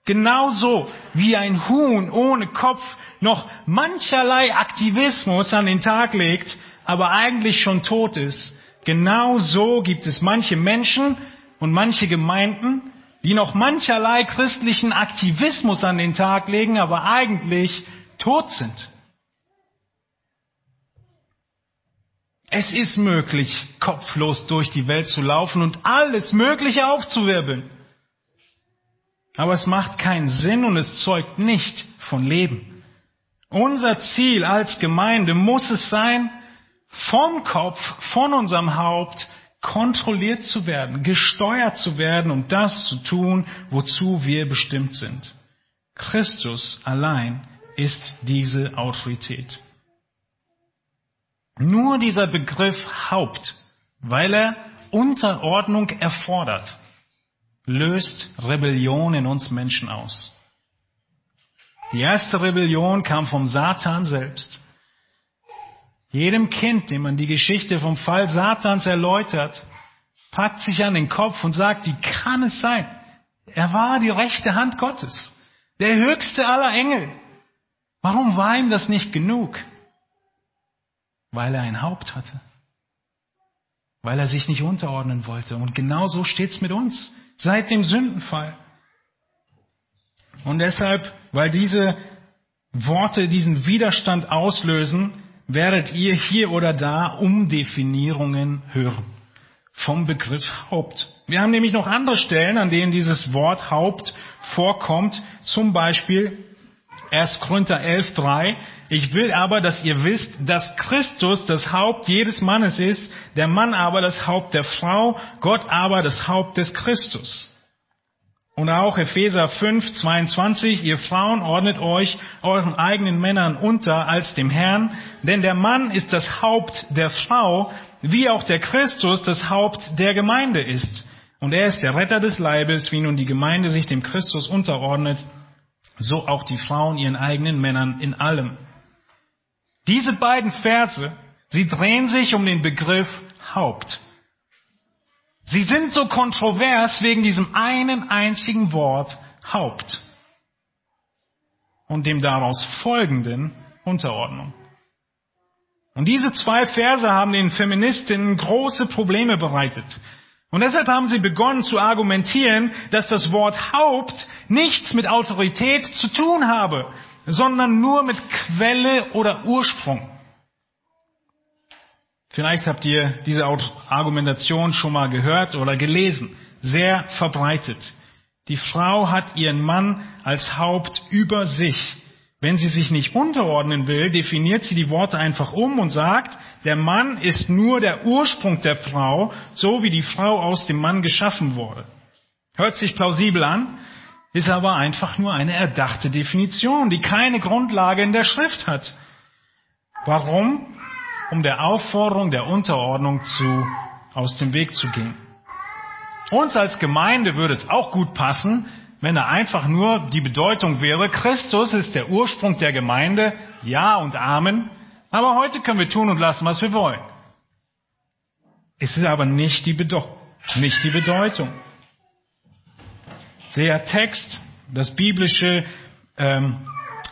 Genauso wie ein Huhn ohne Kopf noch mancherlei Aktivismus an den Tag legt, aber eigentlich schon tot ist, Genau so gibt es manche Menschen und manche Gemeinden, die noch mancherlei christlichen Aktivismus an den Tag legen, aber eigentlich tot sind. Es ist möglich, kopflos durch die Welt zu laufen und alles Mögliche aufzuwirbeln. Aber es macht keinen Sinn und es zeugt nicht von Leben. Unser Ziel als Gemeinde muss es sein, vom Kopf, von unserem Haupt kontrolliert zu werden, gesteuert zu werden und das zu tun, wozu wir bestimmt sind. Christus allein ist diese Autorität. Nur dieser Begriff Haupt, weil er Unterordnung erfordert, löst Rebellion in uns Menschen aus. Die erste Rebellion kam vom Satan selbst. Jedem Kind, dem man die Geschichte vom Fall Satans erläutert, packt sich an den Kopf und sagt, wie kann es sein? Er war die rechte Hand Gottes, der höchste aller Engel. Warum war ihm das nicht genug? Weil er ein Haupt hatte. Weil er sich nicht unterordnen wollte. Und genau so steht's mit uns. Seit dem Sündenfall. Und deshalb, weil diese Worte diesen Widerstand auslösen, werdet ihr hier oder da Umdefinierungen hören vom Begriff Haupt. Wir haben nämlich noch andere Stellen, an denen dieses Wort Haupt vorkommt, zum Beispiel 1. Korinther 11.3. Ich will aber, dass ihr wisst, dass Christus das Haupt jedes Mannes ist, der Mann aber das Haupt der Frau, Gott aber das Haupt des Christus. Und auch Epheser 5, 22, ihr Frauen ordnet euch euren eigenen Männern unter als dem Herrn, denn der Mann ist das Haupt der Frau, wie auch der Christus das Haupt der Gemeinde ist. Und er ist der Retter des Leibes, wie nun die Gemeinde sich dem Christus unterordnet, so auch die Frauen ihren eigenen Männern in allem. Diese beiden Verse, sie drehen sich um den Begriff Haupt. Sie sind so kontrovers wegen diesem einen einzigen Wort Haupt und dem daraus folgenden Unterordnung. Und diese zwei Verse haben den Feministinnen große Probleme bereitet. Und deshalb haben sie begonnen zu argumentieren, dass das Wort Haupt nichts mit Autorität zu tun habe, sondern nur mit Quelle oder Ursprung. Vielleicht habt ihr diese Argumentation schon mal gehört oder gelesen. Sehr verbreitet. Die Frau hat ihren Mann als Haupt über sich. Wenn sie sich nicht unterordnen will, definiert sie die Worte einfach um und sagt, der Mann ist nur der Ursprung der Frau, so wie die Frau aus dem Mann geschaffen wurde. Hört sich plausibel an, ist aber einfach nur eine erdachte Definition, die keine Grundlage in der Schrift hat. Warum? Um der Aufforderung der Unterordnung zu, aus dem Weg zu gehen. Uns als Gemeinde würde es auch gut passen, wenn da einfach nur die Bedeutung wäre, Christus ist der Ursprung der Gemeinde, ja und Amen, aber heute können wir tun und lassen, was wir wollen. Es ist aber nicht die, Bedeu nicht die Bedeutung. Der Text, das biblische ähm,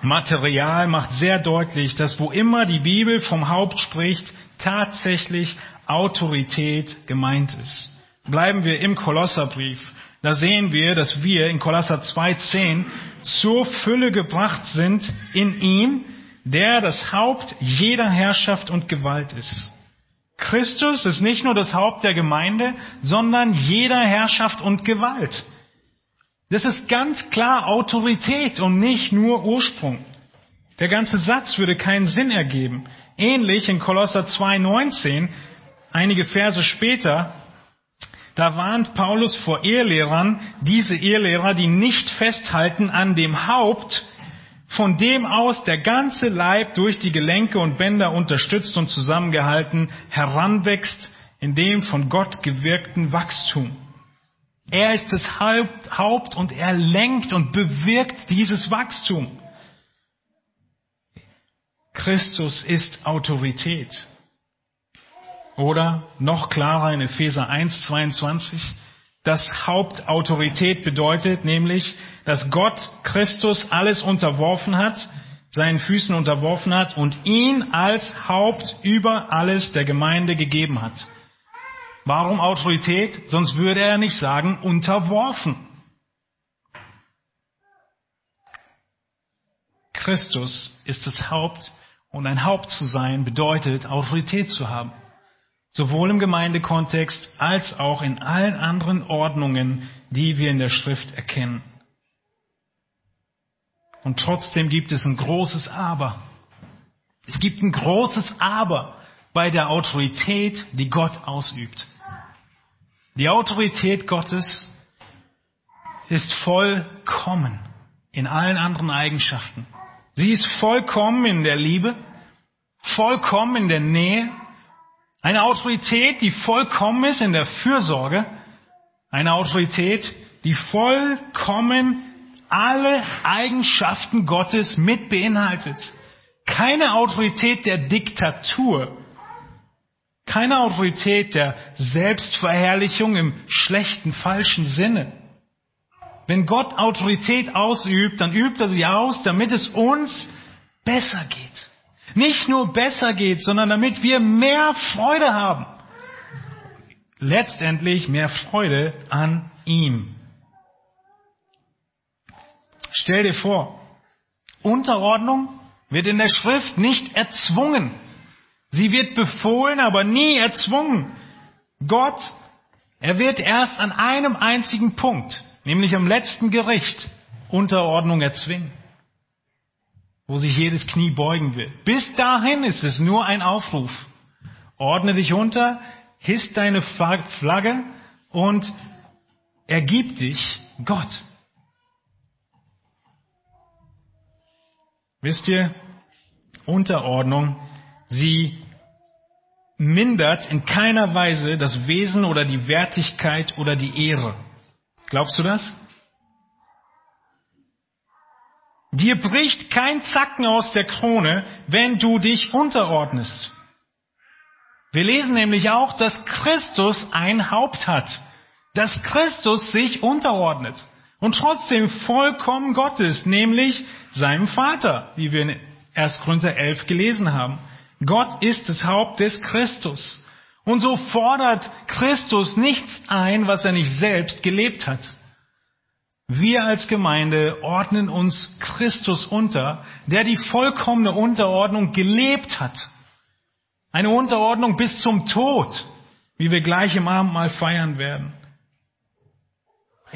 Material macht sehr deutlich, dass wo immer die Bibel vom Haupt spricht, tatsächlich Autorität gemeint ist. Bleiben wir im Kolosserbrief. Da sehen wir, dass wir in Kolosser 2.10 zur Fülle gebracht sind in ihm, der das Haupt jeder Herrschaft und Gewalt ist. Christus ist nicht nur das Haupt der Gemeinde, sondern jeder Herrschaft und Gewalt. Das ist ganz klar Autorität und nicht nur Ursprung. Der ganze Satz würde keinen Sinn ergeben. Ähnlich in Kolosser 2,19, einige Verse später, da warnt Paulus vor Ehelehrern, diese Ehelehrer, die nicht festhalten an dem Haupt, von dem aus der ganze Leib durch die Gelenke und Bänder unterstützt und zusammengehalten heranwächst in dem von Gott gewirkten Wachstum. Er ist das Haupt und er lenkt und bewirkt dieses Wachstum. Christus ist Autorität. Oder noch klarer in Epheser 1, 22, dass Hauptautorität bedeutet, nämlich, dass Gott Christus alles unterworfen hat, seinen Füßen unterworfen hat und ihn als Haupt über alles der Gemeinde gegeben hat. Warum Autorität? Sonst würde er nicht sagen unterworfen. Christus ist das Haupt und ein Haupt zu sein bedeutet Autorität zu haben. Sowohl im Gemeindekontext als auch in allen anderen Ordnungen, die wir in der Schrift erkennen. Und trotzdem gibt es ein großes Aber. Es gibt ein großes Aber bei der Autorität, die Gott ausübt. Die Autorität Gottes ist vollkommen in allen anderen Eigenschaften. Sie ist vollkommen in der Liebe, vollkommen in der Nähe, eine Autorität, die vollkommen ist in der Fürsorge, eine Autorität, die vollkommen alle Eigenschaften Gottes mit beinhaltet. Keine Autorität der Diktatur, keine Autorität der Selbstverherrlichung im schlechten, falschen Sinne. Wenn Gott Autorität ausübt, dann übt er sie aus, damit es uns besser geht. Nicht nur besser geht, sondern damit wir mehr Freude haben. Letztendlich mehr Freude an ihm. Stell dir vor, Unterordnung wird in der Schrift nicht erzwungen. Sie wird befohlen, aber nie erzwungen. Gott, er wird erst an einem einzigen Punkt, nämlich am letzten Gericht, Unterordnung erzwingen, wo sich jedes Knie beugen wird. Bis dahin ist es nur ein Aufruf. Ordne dich unter, hiss deine Flagge und ergib dich Gott. Wisst ihr, Unterordnung, sie mindert in keiner Weise das Wesen oder die Wertigkeit oder die Ehre. Glaubst du das? Dir bricht kein Zacken aus der Krone, wenn du dich unterordnest. Wir lesen nämlich auch, dass Christus ein Haupt hat, dass Christus sich unterordnet und trotzdem vollkommen Gott ist, nämlich seinem Vater, wie wir in 1. Korinther 11 gelesen haben. Gott ist das Haupt des Christus. Und so fordert Christus nichts ein, was er nicht selbst gelebt hat. Wir als Gemeinde ordnen uns Christus unter, der die vollkommene Unterordnung gelebt hat. Eine Unterordnung bis zum Tod, wie wir gleich im Abendmahl feiern werden.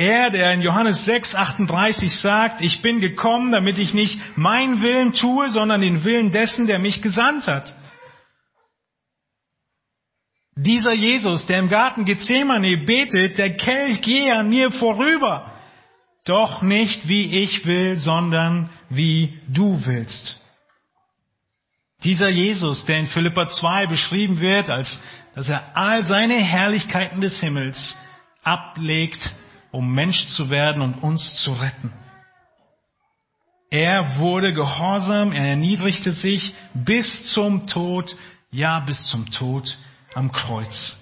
Er, der in Johannes 6, 38 sagt, ich bin gekommen, damit ich nicht meinen Willen tue, sondern den Willen dessen, der mich gesandt hat. Dieser Jesus, der im Garten Gethsemane betet, der Kelch gehe an mir vorüber. Doch nicht wie ich will, sondern wie du willst. Dieser Jesus, der in Philippa 2 beschrieben wird, als dass er all seine Herrlichkeiten des Himmels ablegt um Mensch zu werden und uns zu retten. Er wurde gehorsam, er erniedrigte sich bis zum Tod, ja bis zum Tod am Kreuz.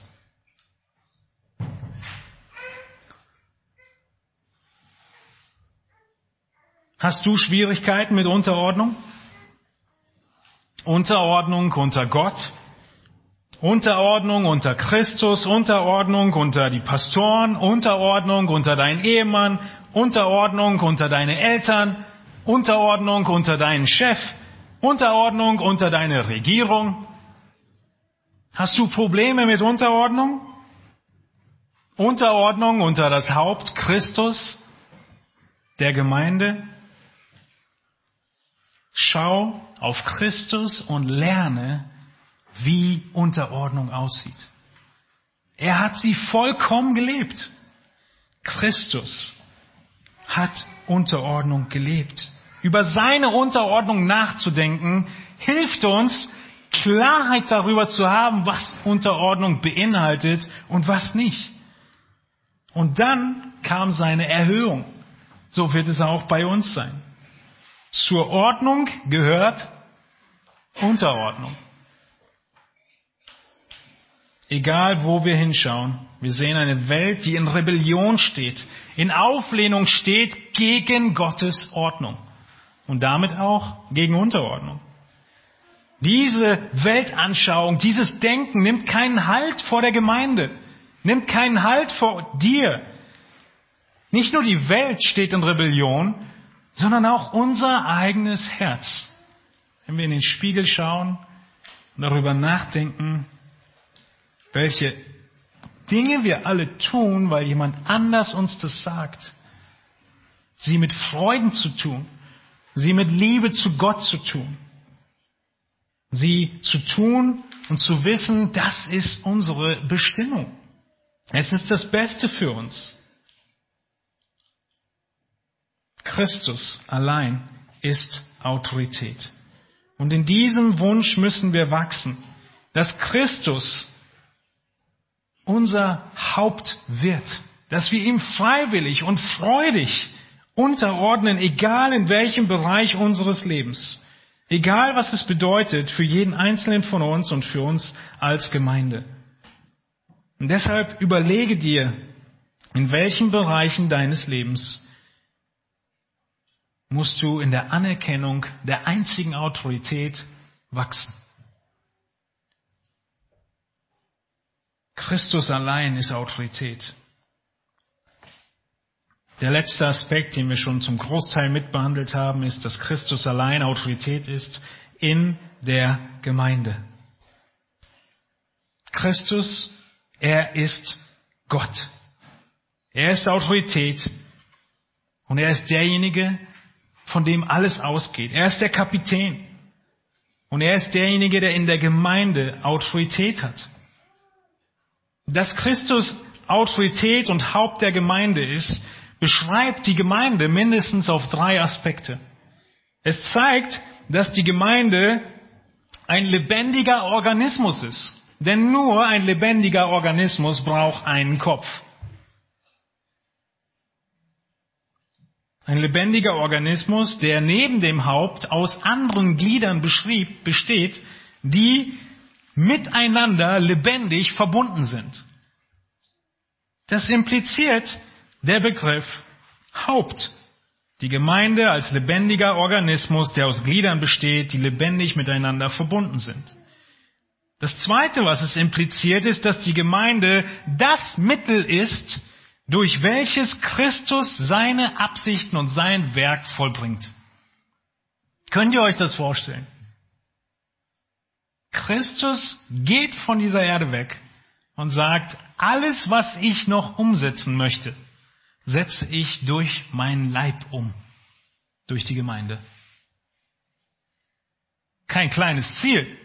Hast du Schwierigkeiten mit Unterordnung? Unterordnung unter Gott? Unterordnung unter Christus, Unterordnung unter die Pastoren, Unterordnung unter deinen Ehemann, Unterordnung unter deine Eltern, Unterordnung unter deinen Chef, Unterordnung unter deine Regierung. Hast du Probleme mit Unterordnung? Unterordnung unter das Haupt Christus der Gemeinde? Schau auf Christus und lerne, wie Unterordnung aussieht. Er hat sie vollkommen gelebt. Christus hat Unterordnung gelebt. Über seine Unterordnung nachzudenken, hilft uns, Klarheit darüber zu haben, was Unterordnung beinhaltet und was nicht. Und dann kam seine Erhöhung. So wird es auch bei uns sein. Zur Ordnung gehört Unterordnung. Egal wo wir hinschauen, wir sehen eine Welt, die in Rebellion steht, in Auflehnung steht gegen Gottes Ordnung und damit auch gegen Unterordnung. Diese Weltanschauung, dieses Denken nimmt keinen Halt vor der Gemeinde. nimmt keinen Halt vor dir. Nicht nur die Welt steht in Rebellion, sondern auch unser eigenes Herz. Wenn wir in den Spiegel schauen und darüber nachdenken, welche Dinge wir alle tun, weil jemand anders uns das sagt, sie mit Freuden zu tun, sie mit Liebe zu Gott zu tun, sie zu tun und zu wissen, das ist unsere Bestimmung. Es ist das Beste für uns. Christus allein ist Autorität. Und in diesem Wunsch müssen wir wachsen, dass Christus unser Haupt wird, dass wir ihm freiwillig und freudig unterordnen, egal in welchem Bereich unseres Lebens, egal was es bedeutet für jeden Einzelnen von uns und für uns als Gemeinde. Und deshalb überlege dir, in welchen Bereichen deines Lebens musst du in der Anerkennung der einzigen Autorität wachsen. Christus allein ist Autorität. Der letzte Aspekt, den wir schon zum Großteil mitbehandelt haben, ist, dass Christus allein Autorität ist in der Gemeinde. Christus, er ist Gott. Er ist Autorität und er ist derjenige, von dem alles ausgeht. Er ist der Kapitän. Und er ist derjenige, der in der Gemeinde Autorität hat. Dass Christus Autorität und Haupt der Gemeinde ist, beschreibt die Gemeinde mindestens auf drei Aspekte. Es zeigt, dass die Gemeinde ein lebendiger Organismus ist. Denn nur ein lebendiger Organismus braucht einen Kopf. Ein lebendiger Organismus, der neben dem Haupt aus anderen Gliedern besteht, die miteinander lebendig verbunden sind. Das impliziert der Begriff Haupt. Die Gemeinde als lebendiger Organismus, der aus Gliedern besteht, die lebendig miteinander verbunden sind. Das Zweite, was es impliziert, ist, dass die Gemeinde das Mittel ist, durch welches Christus seine Absichten und sein Werk vollbringt. Könnt ihr euch das vorstellen? Christus geht von dieser Erde weg und sagt, alles, was ich noch umsetzen möchte, setze ich durch meinen Leib um, durch die Gemeinde. Kein kleines Ziel.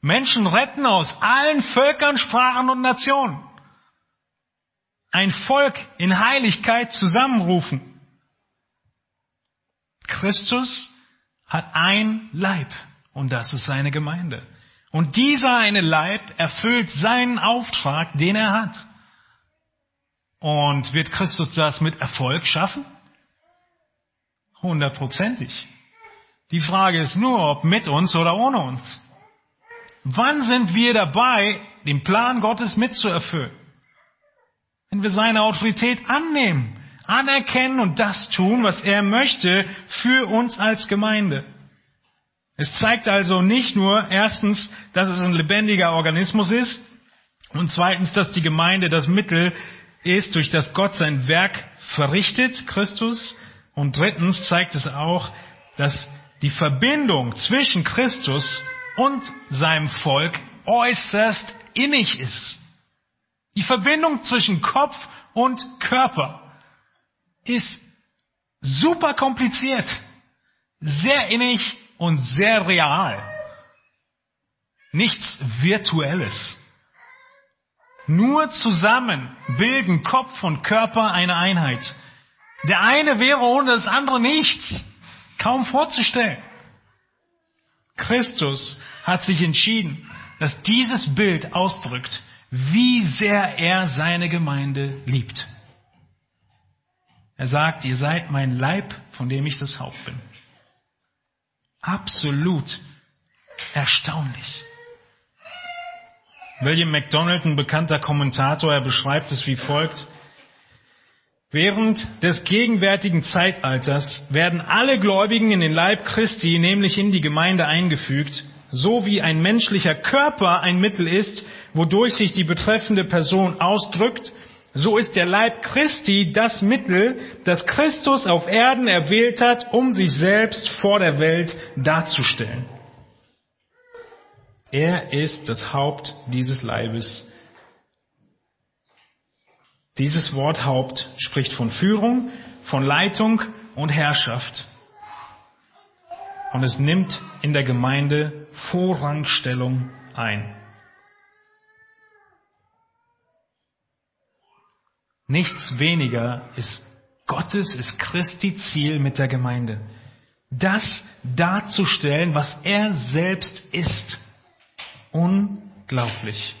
Menschen retten aus allen Völkern, Sprachen und Nationen ein Volk in Heiligkeit zusammenrufen. Christus hat ein Leib und das ist seine Gemeinde. Und dieser eine Leib erfüllt seinen Auftrag, den er hat. Und wird Christus das mit Erfolg schaffen? Hundertprozentig. Die Frage ist nur, ob mit uns oder ohne uns. Wann sind wir dabei, den Plan Gottes mitzuerfüllen? Wenn wir seine Autorität annehmen, anerkennen und das tun, was er möchte für uns als Gemeinde. Es zeigt also nicht nur erstens, dass es ein lebendiger Organismus ist und zweitens, dass die Gemeinde das Mittel ist, durch das Gott sein Werk verrichtet, Christus. Und drittens zeigt es auch, dass die Verbindung zwischen Christus und seinem Volk äußerst innig ist. Die Verbindung zwischen Kopf und Körper ist super kompliziert, sehr innig und sehr real. Nichts Virtuelles. Nur zusammen bilden Kopf und Körper eine Einheit. Der eine wäre ohne das andere nichts. Kaum vorzustellen. Christus hat sich entschieden, dass dieses Bild ausdrückt, wie sehr er seine Gemeinde liebt. Er sagt, ihr seid mein Leib, von dem ich das Haupt bin. Absolut erstaunlich. William MacDonald, ein bekannter Kommentator, er beschreibt es wie folgt. Während des gegenwärtigen Zeitalters werden alle Gläubigen in den Leib Christi, nämlich in die Gemeinde eingefügt, so wie ein menschlicher Körper ein Mittel ist, wodurch sich die betreffende Person ausdrückt, so ist der Leib Christi das Mittel, das Christus auf Erden erwählt hat, um sich selbst vor der Welt darzustellen. Er ist das Haupt dieses Leibes. Dieses Wort Haupt spricht von Führung, von Leitung und Herrschaft. Und es nimmt in der Gemeinde Vorrangstellung ein. Nichts weniger ist Gottes, ist Christi Ziel mit der Gemeinde. Das darzustellen, was er selbst ist. Unglaublich.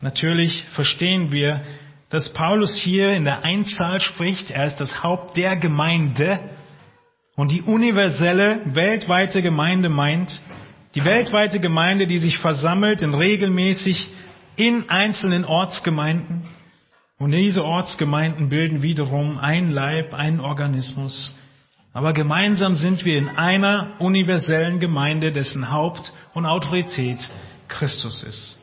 Natürlich verstehen wir, dass Paulus hier in der Einzahl spricht. Er ist das Haupt der Gemeinde. Und die universelle, weltweite Gemeinde meint, die weltweite Gemeinde, die sich versammelt in regelmäßig in einzelnen Ortsgemeinden. Und diese Ortsgemeinden bilden wiederum ein Leib, einen Organismus. Aber gemeinsam sind wir in einer universellen Gemeinde, dessen Haupt und Autorität Christus ist.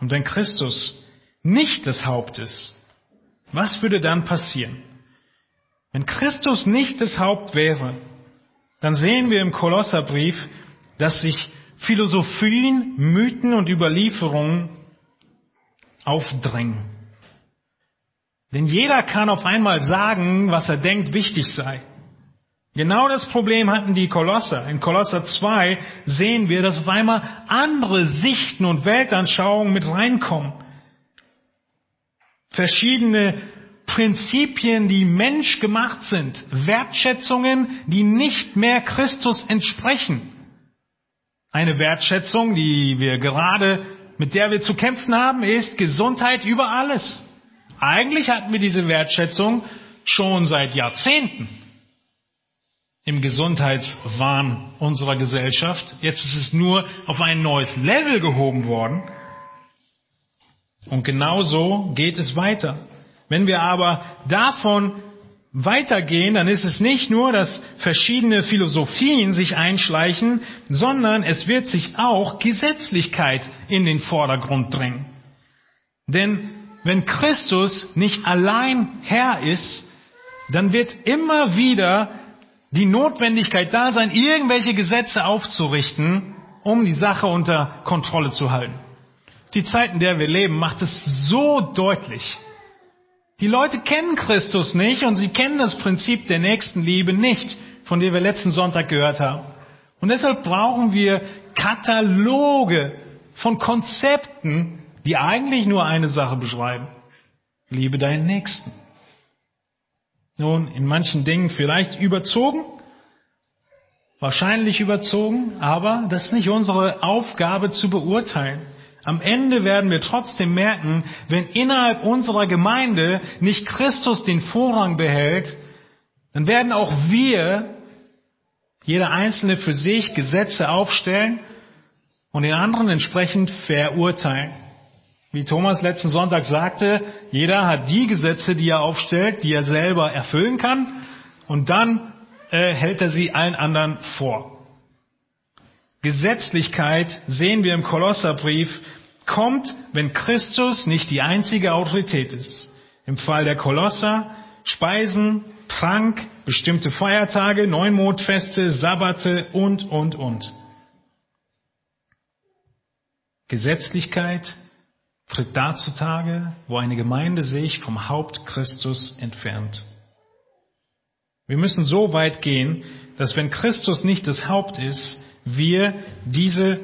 Und wenn Christus nicht das Haupt ist, was würde dann passieren? Wenn Christus nicht das Haupt wäre, dann sehen wir im Kolosserbrief, dass sich Philosophien, Mythen und Überlieferungen aufdrängen. Denn jeder kann auf einmal sagen, was er denkt wichtig sei. Genau das Problem hatten die Kolosser. In Kolosser 2 sehen wir, dass auf einmal andere Sichten und Weltanschauungen mit reinkommen. Verschiedene Prinzipien, die menschgemacht sind. Wertschätzungen, die nicht mehr Christus entsprechen. Eine Wertschätzung, die wir gerade, mit der wir zu kämpfen haben, ist Gesundheit über alles. Eigentlich hatten wir diese Wertschätzung schon seit Jahrzehnten im Gesundheitswahn unserer Gesellschaft. Jetzt ist es nur auf ein neues Level gehoben worden. Und genauso geht es weiter. Wenn wir aber davon weitergehen, dann ist es nicht nur, dass verschiedene Philosophien sich einschleichen, sondern es wird sich auch Gesetzlichkeit in den Vordergrund drängen. Denn wenn Christus nicht allein Herr ist, dann wird immer wieder die Notwendigkeit da sein, irgendwelche Gesetze aufzurichten, um die Sache unter Kontrolle zu halten. Die Zeit, in der wir leben, macht es so deutlich. Die Leute kennen Christus nicht und sie kennen das Prinzip der Nächstenliebe nicht, von dem wir letzten Sonntag gehört haben. Und deshalb brauchen wir Kataloge von Konzepten, die eigentlich nur eine Sache beschreiben. Liebe deinen Nächsten. Nun, in manchen Dingen vielleicht überzogen, wahrscheinlich überzogen, aber das ist nicht unsere Aufgabe zu beurteilen. Am Ende werden wir trotzdem merken, wenn innerhalb unserer Gemeinde nicht Christus den Vorrang behält, dann werden auch wir, jeder Einzelne für sich, Gesetze aufstellen und den anderen entsprechend verurteilen. Wie Thomas letzten Sonntag sagte, jeder hat die Gesetze, die er aufstellt, die er selber erfüllen kann, und dann äh, hält er sie allen anderen vor. Gesetzlichkeit sehen wir im Kolosserbrief, kommt, wenn Christus nicht die einzige Autorität ist. Im Fall der Kolosser Speisen, Trank, bestimmte Feiertage, Neumondfeste, Sabbate und, und, und. Gesetzlichkeit tritt da zutage, wo eine Gemeinde sich vom Haupt Christus entfernt. Wir müssen so weit gehen, dass wenn Christus nicht das Haupt ist, wir diese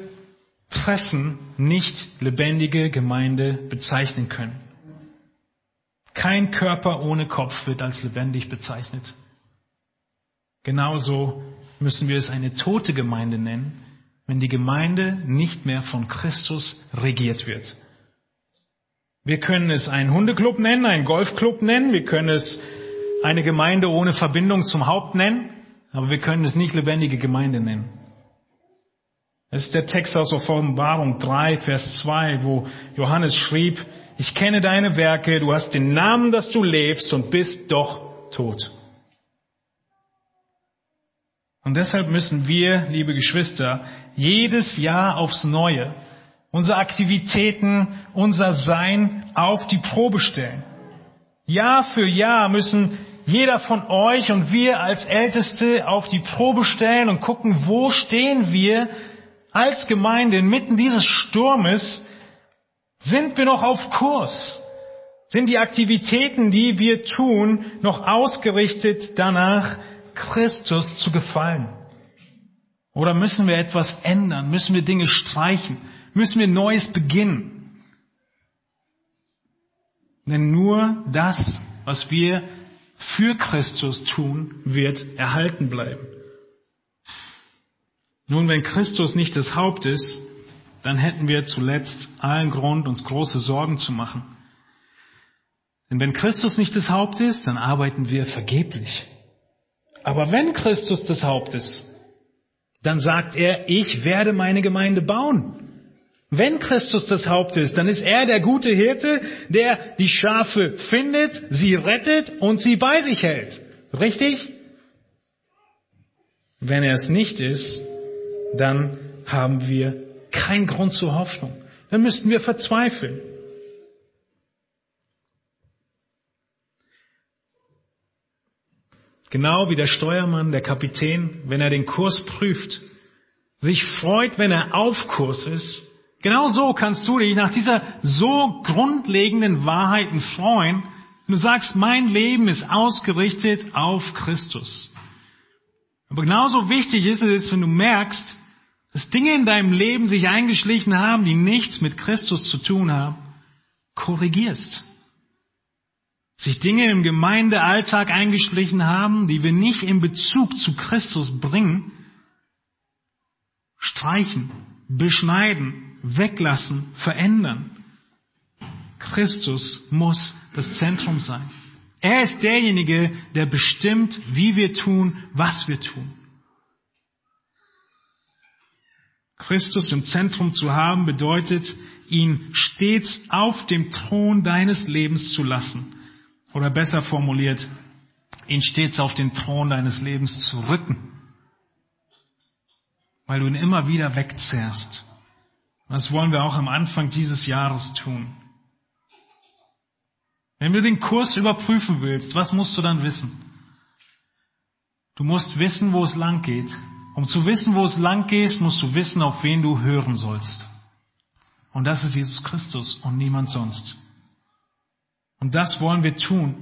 Treffen nicht lebendige Gemeinde bezeichnen können. Kein Körper ohne Kopf wird als lebendig bezeichnet. Genauso müssen wir es eine tote Gemeinde nennen, wenn die Gemeinde nicht mehr von Christus regiert wird. Wir können es einen Hundeclub nennen, einen Golfclub nennen, wir können es eine Gemeinde ohne Verbindung zum Haupt nennen, aber wir können es nicht lebendige Gemeinde nennen. Das ist der Text aus Offenbarung 3, Vers 2, wo Johannes schrieb, ich kenne deine Werke, du hast den Namen, dass du lebst und bist doch tot. Und deshalb müssen wir, liebe Geschwister, jedes Jahr aufs Neue unsere Aktivitäten, unser Sein auf die Probe stellen. Jahr für Jahr müssen jeder von euch und wir als Älteste auf die Probe stellen und gucken, wo stehen wir als Gemeinde inmitten dieses Sturmes? Sind wir noch auf Kurs? Sind die Aktivitäten, die wir tun, noch ausgerichtet danach, Christus zu gefallen? Oder müssen wir etwas ändern? Müssen wir Dinge streichen? Müssen wir Neues beginnen? Denn nur das, was wir für Christus tun, wird erhalten bleiben. Nun, wenn Christus nicht das Haupt ist, dann hätten wir zuletzt allen Grund, uns große Sorgen zu machen. Denn wenn Christus nicht das Haupt ist, dann arbeiten wir vergeblich. Aber wenn Christus das Haupt ist, dann sagt er, ich werde meine Gemeinde bauen. Wenn Christus das Haupt ist, dann ist er der gute Hirte, der die Schafe findet, sie rettet und sie bei sich hält. Richtig? Wenn er es nicht ist, dann haben wir keinen Grund zur Hoffnung. Dann müssten wir verzweifeln. Genau wie der Steuermann, der Kapitän, wenn er den Kurs prüft, sich freut, wenn er auf Kurs ist, genau so kannst du dich nach dieser so grundlegenden Wahrheiten freuen, du sagst, mein Leben ist ausgerichtet auf Christus. Aber genauso wichtig ist es, wenn du merkst, dass Dinge in deinem Leben sich eingeschlichen haben, die nichts mit Christus zu tun haben, korrigierst sich Dinge im Gemeindealltag eingeschlichen haben, die wir nicht in Bezug zu Christus bringen, streichen, beschneiden, weglassen, verändern. Christus muss das Zentrum sein. Er ist derjenige, der bestimmt, wie wir tun, was wir tun. Christus im Zentrum zu haben bedeutet, ihn stets auf dem Thron deines Lebens zu lassen oder besser formuliert, ihn stets auf den Thron deines Lebens zu rücken, weil du ihn immer wieder wegzehrst. Das wollen wir auch am Anfang dieses Jahres tun. Wenn du den Kurs überprüfen willst, was musst du dann wissen? Du musst wissen, wo es lang geht. Um zu wissen, wo es lang geht, musst du wissen, auf wen du hören sollst. Und das ist Jesus Christus und niemand sonst. Und das wollen wir tun.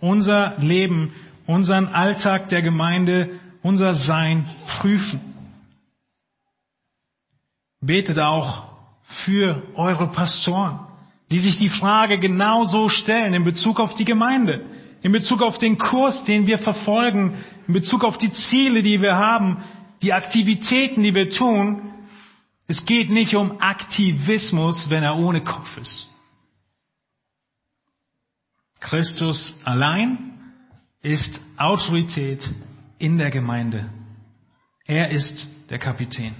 Unser Leben, unseren Alltag der Gemeinde, unser Sein prüfen. Betet auch für eure Pastoren, die sich die Frage genauso stellen in Bezug auf die Gemeinde, in Bezug auf den Kurs, den wir verfolgen, in Bezug auf die Ziele, die wir haben, die Aktivitäten, die wir tun. Es geht nicht um Aktivismus, wenn er ohne Kopf ist. Christus allein ist Autorität in der Gemeinde. Er ist der Kapitän.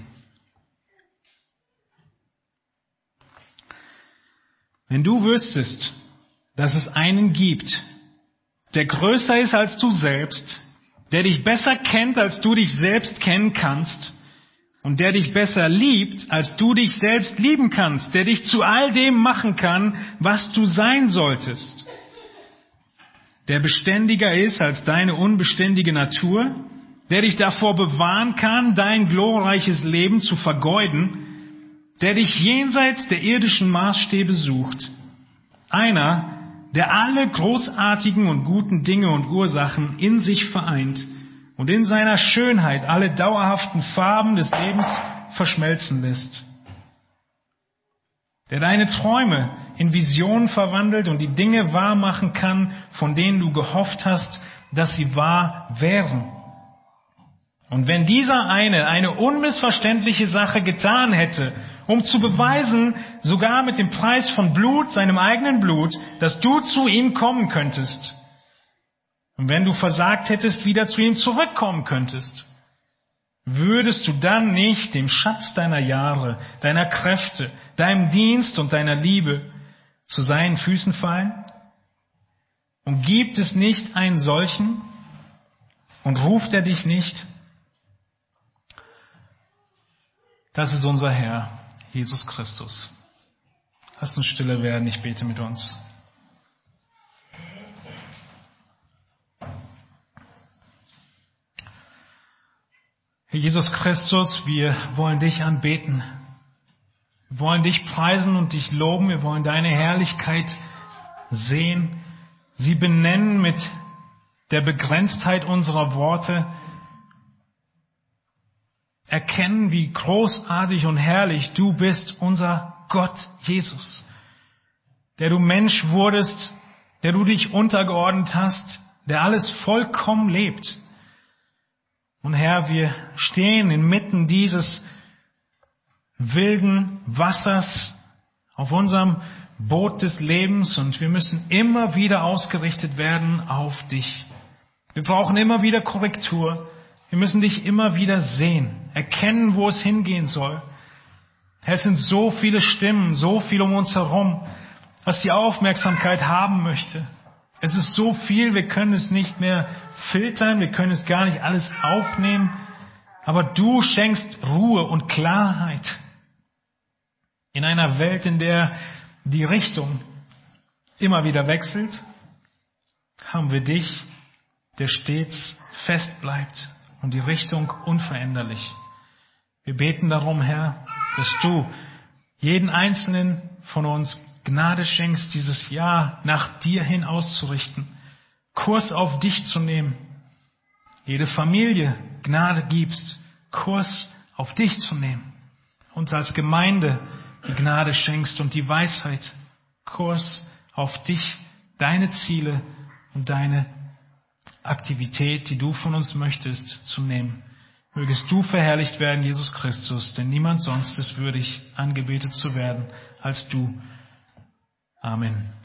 Wenn du wüsstest, dass es einen gibt, der größer ist als du selbst, der dich besser kennt, als du dich selbst kennen kannst, und der dich besser liebt, als du dich selbst lieben kannst, der dich zu all dem machen kann, was du sein solltest, der beständiger ist als deine unbeständige Natur, der dich davor bewahren kann, dein glorreiches Leben zu vergeuden, der dich jenseits der irdischen Maßstäbe sucht. Einer, der alle großartigen und guten Dinge und Ursachen in sich vereint und in seiner Schönheit alle dauerhaften Farben des Lebens verschmelzen lässt. Der deine Träume in Visionen verwandelt und die Dinge wahr machen kann, von denen du gehofft hast, dass sie wahr wären. Und wenn dieser eine eine unmissverständliche Sache getan hätte, um zu beweisen, sogar mit dem Preis von Blut, seinem eigenen Blut, dass du zu ihm kommen könntest, und wenn du versagt hättest, wieder zu ihm zurückkommen könntest, würdest du dann nicht dem Schatz deiner Jahre, deiner Kräfte, deinem Dienst und deiner Liebe zu seinen Füßen fallen? Und gibt es nicht einen solchen? Und ruft er dich nicht? Das ist unser Herr, Jesus Christus. Lass uns stille werden, ich bete mit uns. Herr Jesus Christus, wir wollen dich anbeten. Wir wollen dich preisen und dich loben. Wir wollen deine Herrlichkeit sehen, sie benennen mit der Begrenztheit unserer Worte, erkennen, wie großartig und herrlich du bist, unser Gott Jesus, der du Mensch wurdest, der du dich untergeordnet hast, der alles vollkommen lebt. Und Herr, wir stehen inmitten dieses wilden Wassers auf unserem Boot des Lebens und wir müssen immer wieder ausgerichtet werden auf dich. Wir brauchen immer wieder Korrektur. Wir müssen dich immer wieder sehen, erkennen, wo es hingehen soll. Es sind so viele Stimmen, so viel um uns herum, was die Aufmerksamkeit haben möchte. Es ist so viel, wir können es nicht mehr filtern, wir können es gar nicht alles aufnehmen. Aber du schenkst Ruhe und Klarheit in einer Welt, in der die Richtung immer wieder wechselt, haben wir dich, der stets fest bleibt und die Richtung unveränderlich. Wir beten darum, Herr, dass du jeden einzelnen von uns Gnade schenkst, dieses Jahr nach dir hin auszurichten, Kurs auf dich zu nehmen, jede Familie Gnade gibst, Kurs auf dich zu nehmen, uns als Gemeinde die Gnade schenkst und die Weisheit, Kurs auf dich, deine Ziele und deine Aktivität, die du von uns möchtest, zu nehmen. Mögest du verherrlicht werden, Jesus Christus, denn niemand sonst ist würdig, angebetet zu werden als du. Amen.